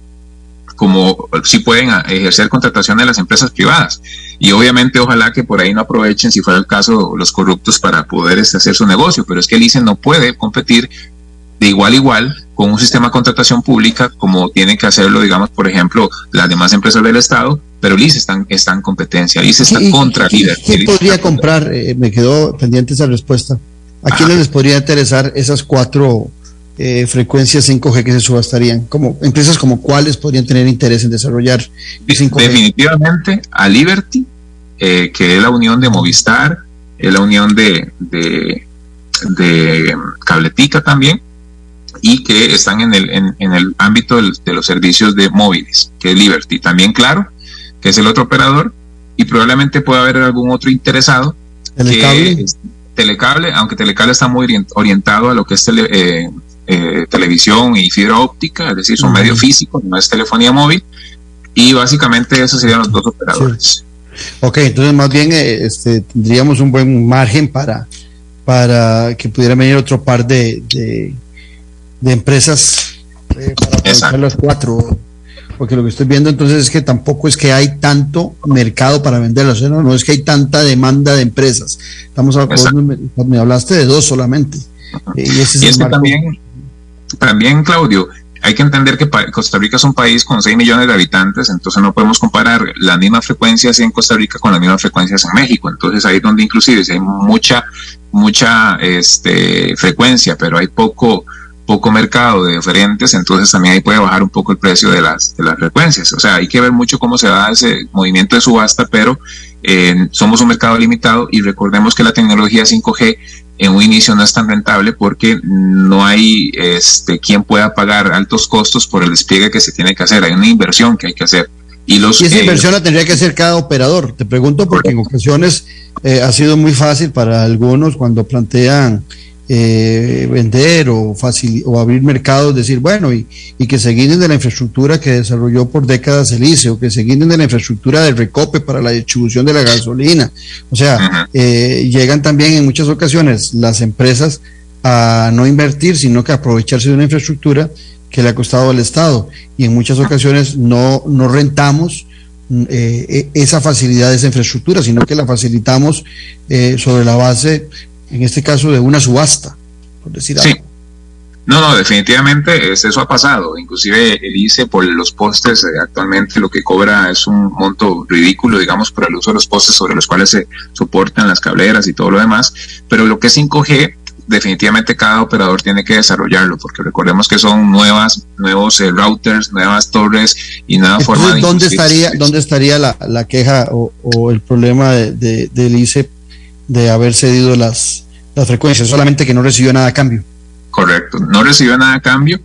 G: Como si pueden ejercer contratación de las empresas privadas. Y obviamente, ojalá que por ahí no aprovechen, si fuera el caso, los corruptos para poder hacer su negocio. Pero es que el ICE no puede competir de igual a igual con un sistema de contratación pública como tienen que hacerlo, digamos, por ejemplo, las demás empresas del Estado, pero el ICE está, está en competencia, el ICE está
B: ¿Y,
G: contra
B: ¿qué,
G: líder.
B: ¿Qué podría comprar? Eh, me quedó pendiente esa respuesta. ¿A quiénes les podría interesar esas cuatro eh, frecuencias 5G que se subastarían? Como, empresas como cuáles podrían tener interés en desarrollar
G: 5G? Definitivamente a Liberty, eh, que es la unión de Movistar, es la unión de, de, de Cabletica también, y que están en el, en, en el ámbito del, de los servicios de móviles, que es Liberty. También, claro, que es el otro operador, y probablemente pueda haber algún otro interesado.
B: ¿En el cable?
G: Telecable, aunque Telecable está muy orientado a lo que es tele, eh, eh, televisión y fibra óptica, es decir, son uh -huh. medios físicos, no es telefonía móvil, y básicamente esos serían los dos operadores.
B: Sí. Ok, entonces más bien eh, este, tendríamos un buen margen para, para que pudiera venir otro par de, de, de empresas para aprovechar los cuatro porque lo que estoy viendo entonces es que tampoco es que hay tanto mercado para venderlas, ¿no? no es que hay tanta demanda de empresas. Estamos hablando, me, me, hablaste de dos solamente.
G: Y, ese es, y es que también, también, Claudio, hay que entender que Costa Rica es un país con 6 millones de habitantes, entonces no podemos comparar las mismas frecuencias en Costa Rica con las mismas frecuencias en México. Entonces ahí es donde inclusive si hay mucha, mucha este, frecuencia, pero hay poco poco mercado de oferentes, entonces también ahí puede bajar un poco el precio de las, de las frecuencias. O sea, hay que ver mucho cómo se da ese movimiento de subasta, pero eh, somos un mercado limitado y recordemos que la tecnología 5G en un inicio no es tan rentable porque no hay este, quien pueda pagar altos costos por el despliegue que se tiene que hacer. Hay una inversión que hay que hacer.
B: Y, los, esa inversión la tendría que hacer cada operador. Te pregunto porque en ocasiones eh, ha sido muy fácil para algunos cuando plantean eh, vender o, o abrir mercados, decir, bueno, y, y, que se guíen de la infraestructura que desarrolló por décadas el ICE, o que se guíen de la infraestructura del recope para la distribución de la gasolina. O sea, eh, llegan también en muchas ocasiones las empresas a no invertir, sino que aprovecharse de una infraestructura que le ha costado al Estado. Y en muchas ocasiones no, no rentamos eh, e, esa facilidad de esa infraestructura, sino que la facilitamos eh, sobre la base en este caso de una subasta, por decir
G: sí. No, no, definitivamente eso ha pasado. Inclusive el ICE por los postes eh, actualmente lo que cobra es un monto ridículo, digamos, por el uso de los postes sobre los cuales se soportan las cableras y todo lo demás. Pero lo que es 5G, definitivamente cada operador tiene que desarrollarlo, porque recordemos que son nuevas, nuevos eh, routers, nuevas torres y nueva forma de...
B: ¿Dónde estaría, ¿Dónde estaría la, la queja o, o, el problema de, de, del ICE de haber cedido las, las frecuencias, solamente que no recibió nada a cambio.
G: Correcto, no recibió nada a cambio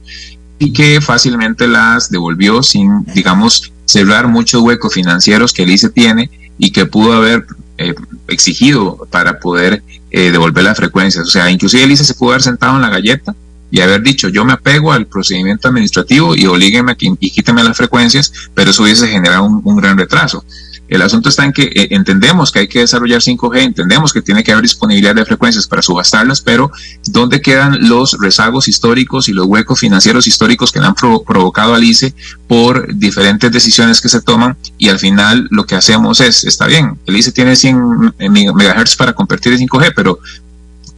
G: y que fácilmente las devolvió sin, digamos, cerrar muchos huecos financieros que el ICE tiene y que pudo haber eh, exigido para poder eh, devolver las frecuencias. O sea, inclusive el ICE se pudo haber sentado en la galleta y haber dicho yo me apego al procedimiento administrativo y oblígueme y quíteme las frecuencias, pero eso hubiese generado un, un gran retraso. El asunto está en que eh, entendemos que hay que desarrollar 5G, entendemos que tiene que haber disponibilidad de frecuencias para subastarlas, pero ¿dónde quedan los rezagos históricos y los huecos financieros históricos que le han pro provocado al ICE por diferentes decisiones que se toman? Y al final lo que hacemos es, está bien, el ICE tiene 100 MHz para competir en 5G, pero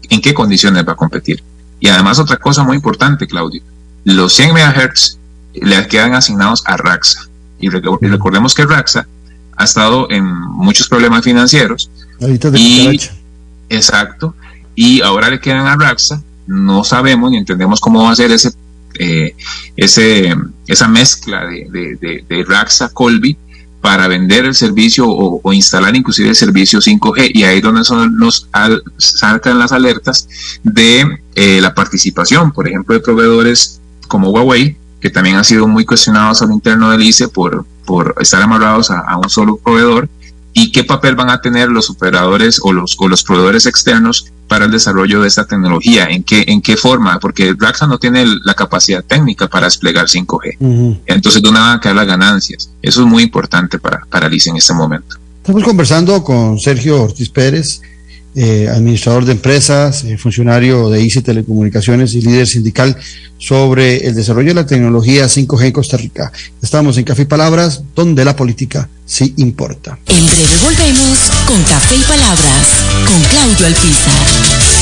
G: ¿en qué condiciones va a competir? Y además otra cosa muy importante, Claudio, los 100 MHz le quedan asignados a Raxa. Y recordemos que Raxa ha estado en muchos problemas financieros. y, exacto. Y ahora le quedan a Raxa. No sabemos ni entendemos cómo va a ser ese, eh, ese, esa mezcla de, de, de, Raxa Colby para vender el servicio o, instalar inclusive el servicio 5G. Y ahí es donde son, nos al, saltan las alertas de eh, la participación, por ejemplo, de proveedores como Huawei, que también han sido muy cuestionados al interno del ICE por, por estar amarrados a, a, un solo proveedor y qué papel van a tener los operadores o los, o los proveedores externos para el desarrollo de esta tecnología, en qué, en qué forma, porque Raxa no tiene la capacidad técnica para desplegar 5G. Uh -huh. Entonces, ¿dónde van a caer las ganancias? Eso es muy importante para, para el ICE en este momento.
B: Estamos conversando con Sergio Ortiz Pérez, eh, administrador de empresas, eh, funcionario de ICE Telecomunicaciones y líder sindical sobre el desarrollo de la tecnología 5G en Costa Rica. Estamos en Café y Palabras, donde la política sí importa.
C: En breve volvemos con Café y Palabras, con Claudio Alpizar.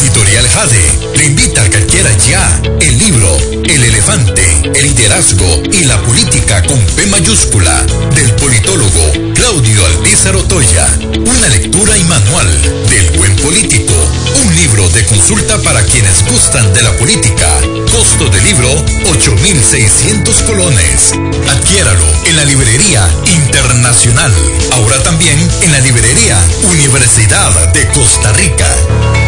D: Editorial Jade le invita a que adquiera ya el libro El elefante, el liderazgo y la política con P mayúscula del politólogo Claudio Alpizar Otoya. Una gustan de la política. Costo del libro 8.600 colones. Adquiéralo en la librería internacional. Ahora también en la librería Universidad de Costa Rica.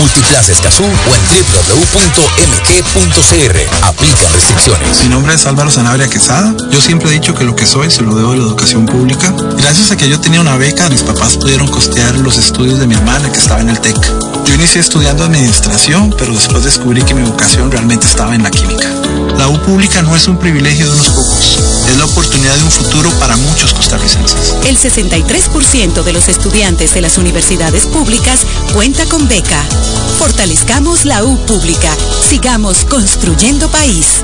D: Multiplaza Escazú o en www.mg.cr. Aplican restricciones.
E: Mi nombre es Álvaro Sanabria Quesada. Yo siempre he dicho que lo que soy se lo debo a la educación pública. Gracias a que yo tenía una beca, mis papás pudieron costear los estudios de mi hermana que estaba en el TEC. Yo inicié estudiando administración, pero después descubrí que mi vocación realmente estaba en la química. La U pública no es un privilegio de unos pocos, es la oportunidad de un futuro para muchos costarricenses.
C: El 63% de los estudiantes de las universidades públicas cuenta con beca. Fortalezcamos la U pública. Sigamos construyendo país.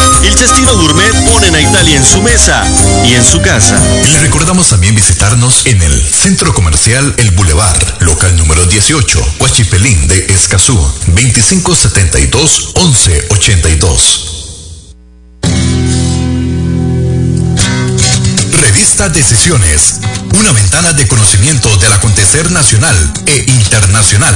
F: El Chastino Gourmet ponen a Italia en su mesa y en su casa.
D: Le recordamos también visitarnos en el Centro Comercial El Boulevard, local número 18, Huachipelín de Escazú, 2572-1182. Revista Decisiones, una ventana de conocimiento del acontecer nacional e internacional.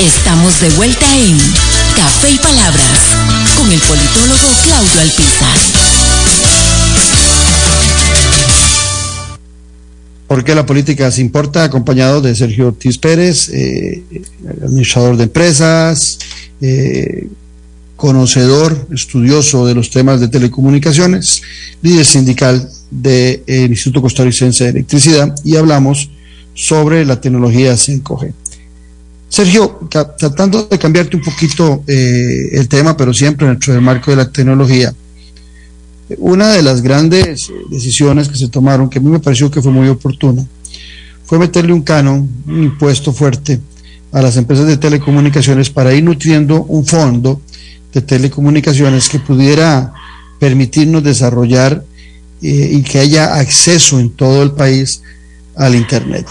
C: Estamos de vuelta en Café y Palabras con el politólogo Claudio Alpizar.
B: ¿Por qué la política se importa? Acompañado de Sergio Ortiz Pérez, eh, administrador de empresas, eh, conocedor, estudioso de los temas de telecomunicaciones, líder sindical del Instituto Costarricense de Electricidad y hablamos sobre la tecnología 5G. Sergio, tratando de cambiarte un poquito eh, el tema, pero siempre dentro del marco de la tecnología, una de las grandes decisiones que se tomaron, que a mí me pareció que fue muy oportuna, fue meterle un canon, un impuesto fuerte a las empresas de telecomunicaciones para ir nutriendo un fondo de telecomunicaciones que pudiera permitirnos desarrollar eh, y que haya acceso en todo el país al Internet.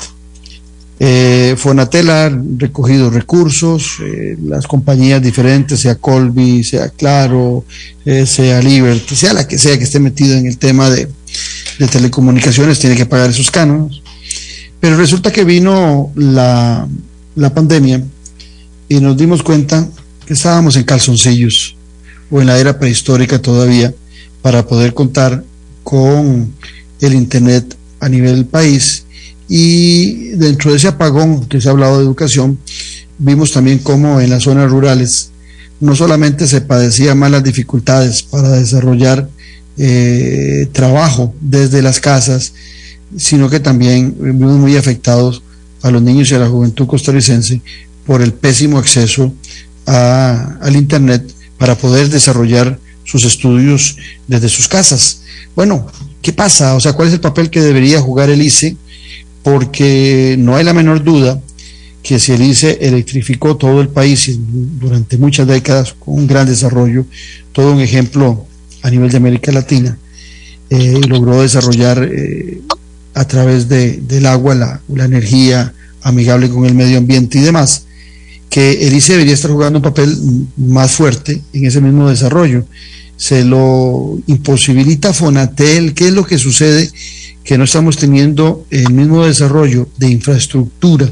B: Eh, Fonatel recogido recursos, eh, las compañías diferentes, sea Colby, sea Claro, eh, sea Liberty, sea la que sea que esté metida en el tema de, telecomunicaciones, tiene que pagar esos cánones. Pero resulta que vino la, pandemia y nos dimos cuenta que estábamos en calzoncillos o en la era prehistórica todavía para poder contar con el Internet a nivel país y dentro de ese apagón que se ha hablado de educación, vimos también cómo en las zonas rurales no solamente se padecían malas dificultades para desarrollar eh, trabajo desde las casas, sino que también vimos muy afectados a los niños y a la juventud costarricense por el pésimo acceso al Internet para poder desarrollar sus estudios desde sus casas. Bueno, ¿qué pasa? O sea, ¿cuál es el papel que debería jugar el ICE? Porque no hay la menor duda que si el ICE electrificó todo el país durante muchas décadas con un gran desarrollo, todo un ejemplo a nivel de América Latina, eh, logró desarrollar eh, a través del agua la, la, energía amigable con el medio ambiente y demás, que el ICE debería estar jugando un papel más fuerte en ese mismo desarrollo. Se lo imposibilita Fonatel, ¿qué es lo que sucede? Que no estamos teniendo el mismo desarrollo de infraestructura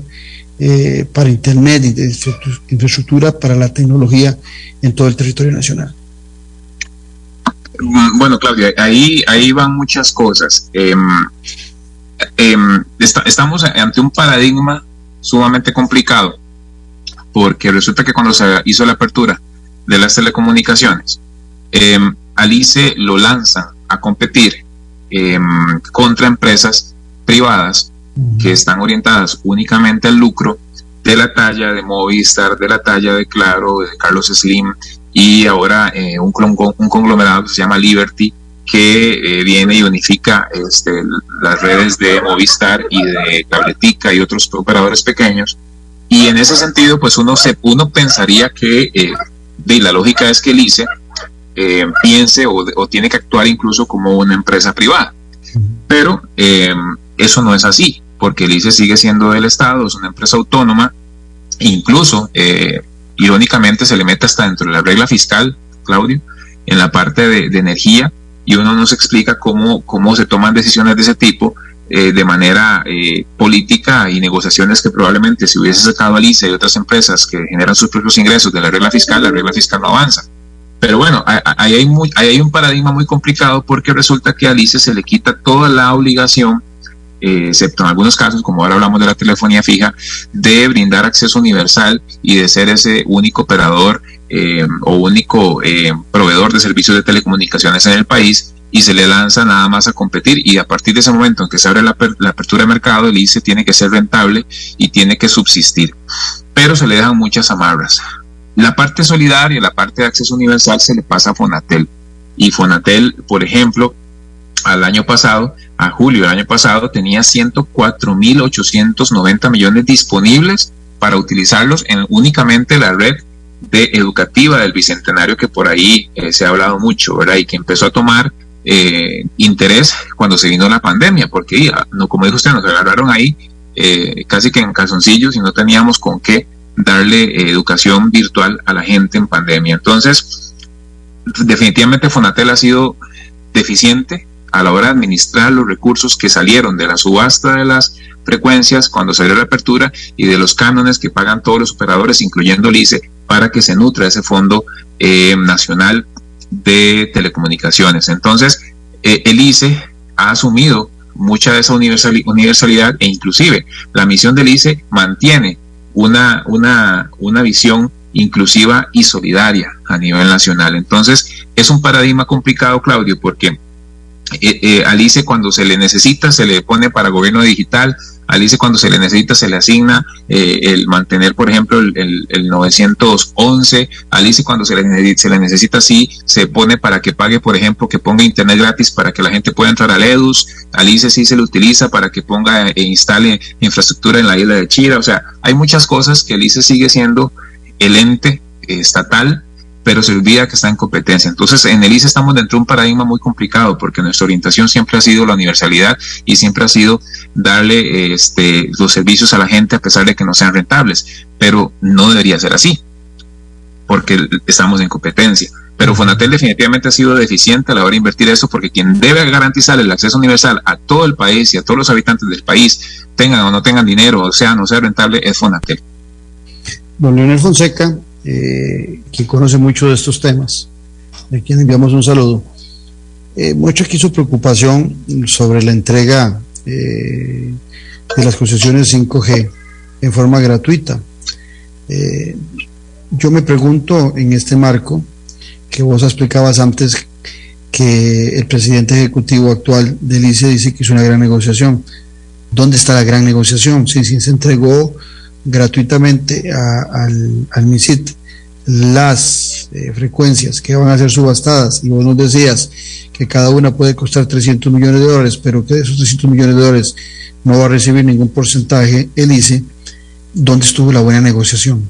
B: eh, para Internet y de infraestructura para la tecnología en todo el territorio nacional.
G: Mm, bueno, Claudia, ahí, ahí van muchas cosas. Em, em, estamos ante un paradigma sumamente complicado, porque resulta que cuando se hizo la apertura de las telecomunicaciones, em, Alice lo lanzan a competir Em, contra empresas privadas que están orientadas únicamente al lucro de la talla de Movistar, de la talla de Claro, de Carlos Slim y ahora eh, un, un, conglomerado que se llama Liberty que eh, viene y unifica este, las redes de Movistar y de Cabletica y otros operadores pequeños. Y en ese sentido, pues uno, se, uno pensaría que eh, de la lógica es que el ICE eh, piense o, tiene que actuar incluso como una empresa privada. Pero eh, eso no es así, porque el ICE sigue siendo del Estado, es una empresa autónoma, e incluso, eh, irónicamente, se le mete hasta dentro de la regla fiscal, Claudio, en la parte de, energía, y uno nos explica cómo, cómo se toman decisiones de ese tipo eh, de manera eh, política y negociaciones que probablemente si hubiese sacado al ICE y otras empresas que generan sus propios ingresos de la regla fiscal, la regla fiscal no avanza. Pero bueno, ahí hay, muy, hay un paradigma muy complicado porque resulta que al ICE se le quita toda la obligación eh, excepto en algunos casos, como ahora hablamos de la telefonía fija, de brindar acceso universal y de ser ese único operador eh, o único eh, proveedor de servicios de telecomunicaciones en el país y se le lanza nada más a competir y a partir de ese momento en que se abre la, la apertura de mercado, el ICE tiene que ser rentable y tiene que subsistir. Pero se le dejan muchas amarras. La parte solidaria, la parte de acceso universal se le pasa a Fonatel. Y Fonatel, por ejemplo, al año pasado, a julio del año pasado, tenía 104.890 millones disponibles para utilizarlos en únicamente la red de educativa del Bicentenario que por ahí eh, se ha hablado mucho, ¿verdad? Y que empezó a tomar eh, interés cuando se vino la pandemia, porque no, como dijo usted, nos agarraron ahí eh, casi que en calzoncillos y no teníamos con qué darle educación virtual a la gente en pandemia. Entonces, definitivamente Fonatel ha sido deficiente a la hora de administrar los recursos que salieron de la subasta de las frecuencias cuando salió la apertura y de los cánones que pagan todos los operadores, incluyendo el ICE, para que se nutra ese fondo eh, nacional de telecomunicaciones. Entonces, eh, el ICE ha asumido mucha de esa universalidad e inclusive la misión del ICE mantiene una, una, una visión inclusiva y solidaria a nivel nacional. Entonces, es un paradigma complicado, Claudio, porque eh, eh, Alice cuando se le necesita se le pone para gobierno digital, Alice cuando se le necesita se le asigna eh, el mantener, por ejemplo, el, el, 911, Alice cuando se le, se le necesita sí se pone para que pague, por ejemplo, que ponga internet gratis para que la gente pueda entrar al EDUS, Alice sí se le utiliza para que ponga e instale infraestructura en la isla de Chira, o sea, hay muchas cosas que Alice sigue siendo el ente estatal pero se olvida que está en competencia. Entonces, en el ICE estamos dentro de un paradigma muy complicado porque nuestra orientación siempre ha sido la universalidad y siempre ha sido darle este, los servicios a la gente a pesar de que no sean rentables, pero no debería ser así porque estamos en competencia. Pero Fonatel definitivamente ha sido deficiente a la hora de invertir eso porque quien debe garantizar el acceso universal a todo el país y a todos los habitantes del país, tengan o no tengan dinero, o sea, no sea rentable, es Fonatel.
B: Don Leonel Fonseca, eh, que conoce mucho de estos temas, de quien enviamos un saludo. Eh, mucho aquí su preocupación sobre la entrega eh, de las concesiones 5G en forma gratuita. Eh, yo me pregunto en este marco, que vos explicabas antes que el presidente ejecutivo actual del ICE dice que es una gran negociación. ¿Dónde está la gran negociación? Si, si se entregó gratuitamente al, al MISIT las eh, frecuencias que van a ser subastadas. Y vos nos decías que cada una puede costar 300 millones de dólares, pero que de esos 300 millones de dólares no va a recibir ningún porcentaje el ICE, ¿dónde estuvo la buena negociación?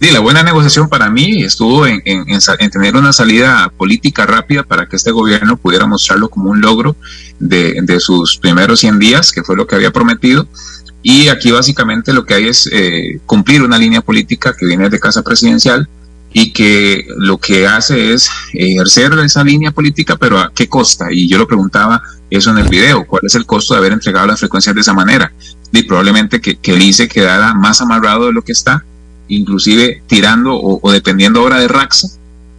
G: Sí, la buena negociación para mí estuvo en, en, tener una salida política rápida para que este gobierno pudiera mostrarlo como un logro de, de sus primeros 100 días, que fue lo que había prometido, y aquí básicamente lo que hay es eh, cumplir una línea política que viene de casa presidencial y que lo que hace es ejercer esa línea política, pero ¿a qué costa? Y yo lo preguntaba eso en el video, ¿cuál es el costo de haber entregado las frecuencias de esa manera? Y probablemente que, que el ICE quedara más amarrado de lo que está, inclusive tirando o, dependiendo ahora de Raxa,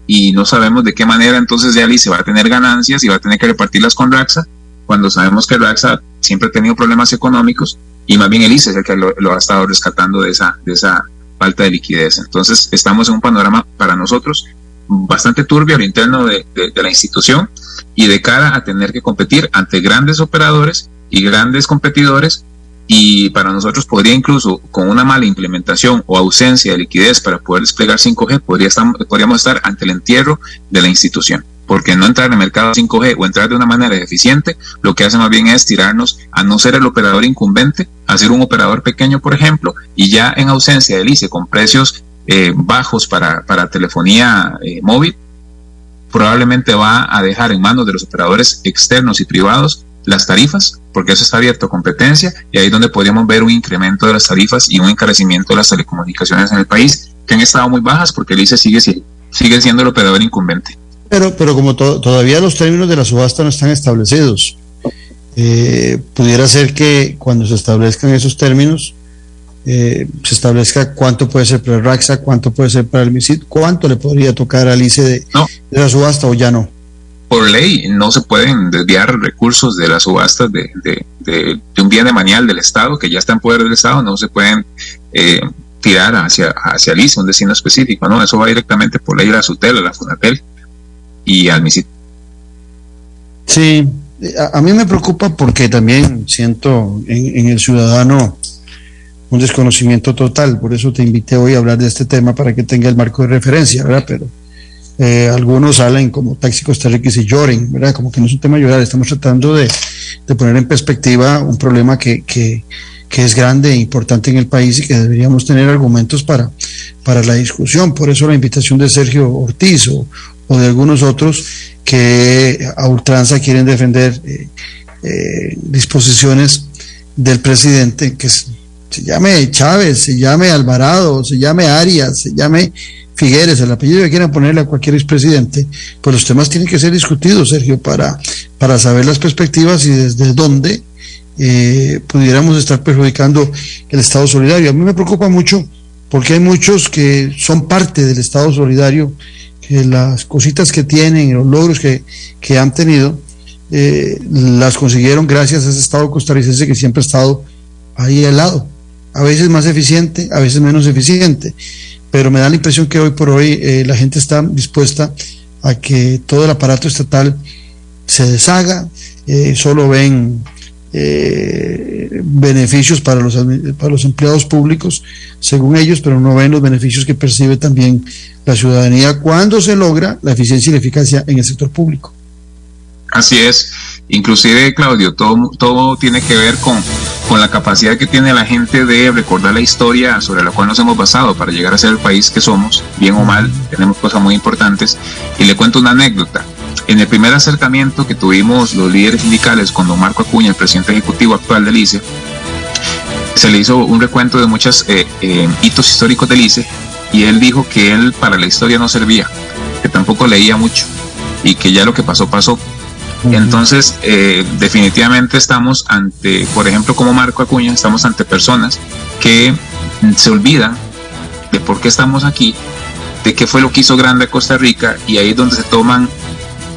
G: y no sabemos de qué manera entonces ya el ICE va a tener ganancias y va a tener que repartirlas con Raxa, cuando sabemos que Raxa siempre ha tenido problemas económicos y más bien el ICE es el que lo, ha estado rescatando de esa, de esa falta de liquidez. Entonces estamos en un panorama para nosotros bastante turbio al interno de, la institución y de cara a tener que competir ante grandes operadores y grandes competidores y para nosotros podría incluso con una mala implementación o ausencia de liquidez para poder desplegar 5G, podría podríamos estar ante el entierro de la institución porque no entrar en el mercado 5G o entrar de una manera eficiente, lo que hace más bien es tirarnos a no ser el operador incumbente, a ser un operador pequeño, por ejemplo, y ya en ausencia del ICE con precios eh, bajos para, para telefonía eh, móvil, probablemente va a dejar en manos de los operadores externos y privados las tarifas, porque eso está abierto a competencia y ahí es donde podríamos ver un incremento de las tarifas y un encarecimiento de las telecomunicaciones en el país, que han estado muy bajas porque el ICE sigue, sigue siendo el operador incumbente.
B: Pero, pero como todavía los términos de la subasta no están establecidos, eh, pudiera ser que cuando se establezcan esos términos, eh, se establezca cuánto puede ser para el RAXA, cuánto puede ser para el MISID, cuánto le podría tocar al ICE de, de la subasta o ya no.
G: Por ley no se pueden desviar recursos de las subastas de, de, un bien de manial del Estado que ya está en poder del Estado, no se pueden eh, tirar hacia, hacia el ICE, un destino específico, ¿no? Eso va directamente por ley a la SUTEL, a la FUNATEL y al MISIT.
B: Sí, a, a, mí me preocupa porque también siento en, en el ciudadano un desconocimiento total, por eso te invité hoy a hablar de este tema para que tenga el marco de referencia, ¿verdad? Pero eh, algunos salen como taxi costarricenses y lloren, ¿verdad? Como que no es un tema llorar, estamos tratando de, poner en perspectiva un problema que, que, es grande e importante en el país y que deberíamos tener argumentos para, para la discusión. Por eso la invitación de Sergio Ortiz o, de algunos otros que a ultranza quieren defender eh, eh, disposiciones del presidente que se llame Chávez, se llame Alvarado, se llame Arias, se llame Figueres, el apellido que quieran ponerle a cualquier expresidente, pues los temas tienen que ser discutidos, Sergio, para, para saber las perspectivas y desde dónde eh, pudiéramos estar perjudicando el Estado solidario. A mí me preocupa mucho porque hay muchos que son parte del Estado solidario, las cositas que tienen, los logros que, que han tenido, eh, las consiguieron gracias a ese Estado costarricense que siempre ha estado ahí al lado, a veces más eficiente, a veces menos eficiente pero me da la impresión que hoy por hoy eh, la gente está dispuesta a que todo el aparato estatal se deshaga, eh, solo ven eh, beneficios para los, para los empleados públicos, según ellos, pero no ven los beneficios que percibe también la ciudadanía cuando se logra la eficiencia y la eficacia en el sector público.
G: Así es. Inclusive, Claudio, todo, todo tiene que ver con, con la capacidad que tiene la gente de recordar la historia sobre la cual nos hemos basado para llegar a ser el país que somos, bien o mal, tenemos cosas muy importantes. Y le cuento una anécdota. En el primer acercamiento que tuvimos los líderes sindicales con don Marco Acuña, el presidente ejecutivo actual del ICE, se le hizo un recuento de muchos eh, eh, hitos históricos del ICE y él dijo que él para la historia no servía, que tampoco leía mucho y que ya lo que pasó pasó. Entonces, eh, definitivamente estamos ante, por ejemplo, como Marco Acuña, estamos ante personas que se olvidan de por qué estamos aquí, de qué fue lo que hizo grande a Costa Rica y ahí es donde se toman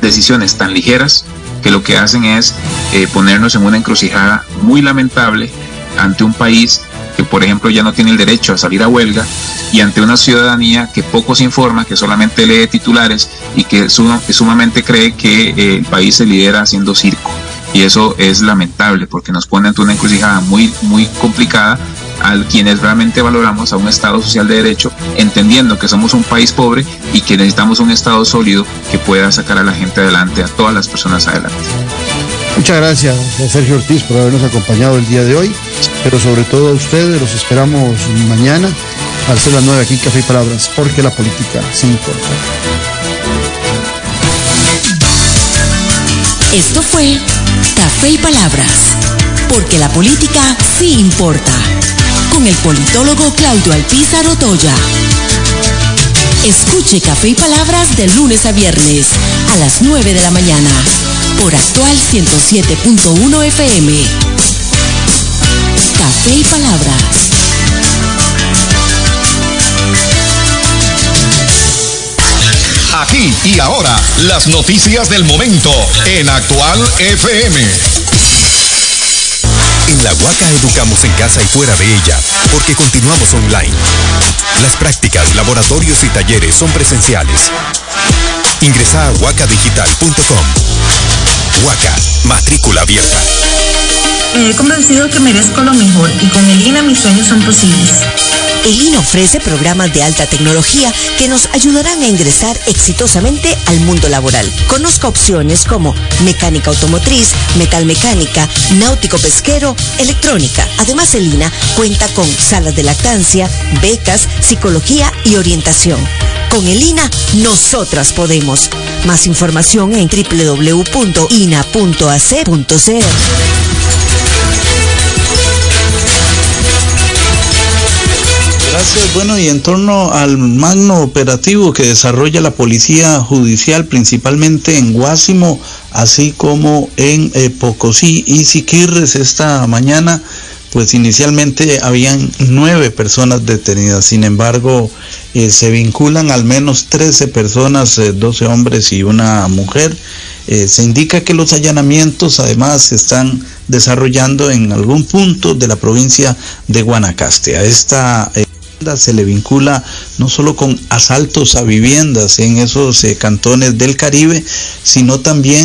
G: decisiones tan ligeras que lo que hacen es eh, ponernos en una encrucijada muy lamentable ante un país que, por ejemplo, ya no tiene el derecho a salir a huelga y ante una ciudadanía que poco se informa, que solamente lee titulares y que, sumamente cree que eh, el país se lidera haciendo circo. Y eso es lamentable porque nos pone ante una encrucijada muy, muy complicada a quienes realmente valoramos a un Estado social de derecho, entendiendo que somos un país pobre y que necesitamos un Estado sólido que pueda sacar a la gente adelante, a todas las personas adelante.
B: Muchas gracias, Sergio Ortiz, por habernos acompañado el día de hoy, pero sobre todo a ustedes, los esperamos mañana al ser las nueve aquí Café y Palabras, porque la política sí importa.
C: Esto fue Café y Palabras, porque la política sí importa, con el politólogo Claudio Alpizar Otoya. Escuche Café y Palabras de lunes a viernes a las 9 de la mañana por actual 107.1 FM. Café y Palabras.
D: Aquí y ahora, las noticias del momento en Actual FM. En la Huaca educamos en casa y fuera de ella, porque continuamos online. Las prácticas, laboratorios y talleres son presenciales. Ingresa a huacadigital.com. Huaca, matrícula abierta.
H: he convencido que merezco lo mejor y con el INA mis sueños son posibles. El INA ofrece programas de alta tecnología que nos ayudarán a ingresar exitosamente al mundo laboral. Conozca opciones como mecánica automotriz, metalmecánica, náutico pesquero, electrónica. Además, el INA cuenta con salas de lactancia, becas, psicología y orientación. Con el INA, nosotras podemos. Más información en www.ina.ac.cr.
I: Gracias. Bueno, y en torno al magno operativo que desarrolla la Policía Judicial, principalmente en Guásimo, así como en eh, Pocosí y Siquirres esta mañana, pues inicialmente habían nueve personas detenidas. Sin embargo, eh, se vinculan al menos 13 personas, 12 eh, hombres y una mujer. se indica que los allanamientos además se están desarrollando en algún punto de la provincia de Guanacaste. A esta se le vincula no solo con asaltos a viviendas en esos eh, cantones del Caribe, sino también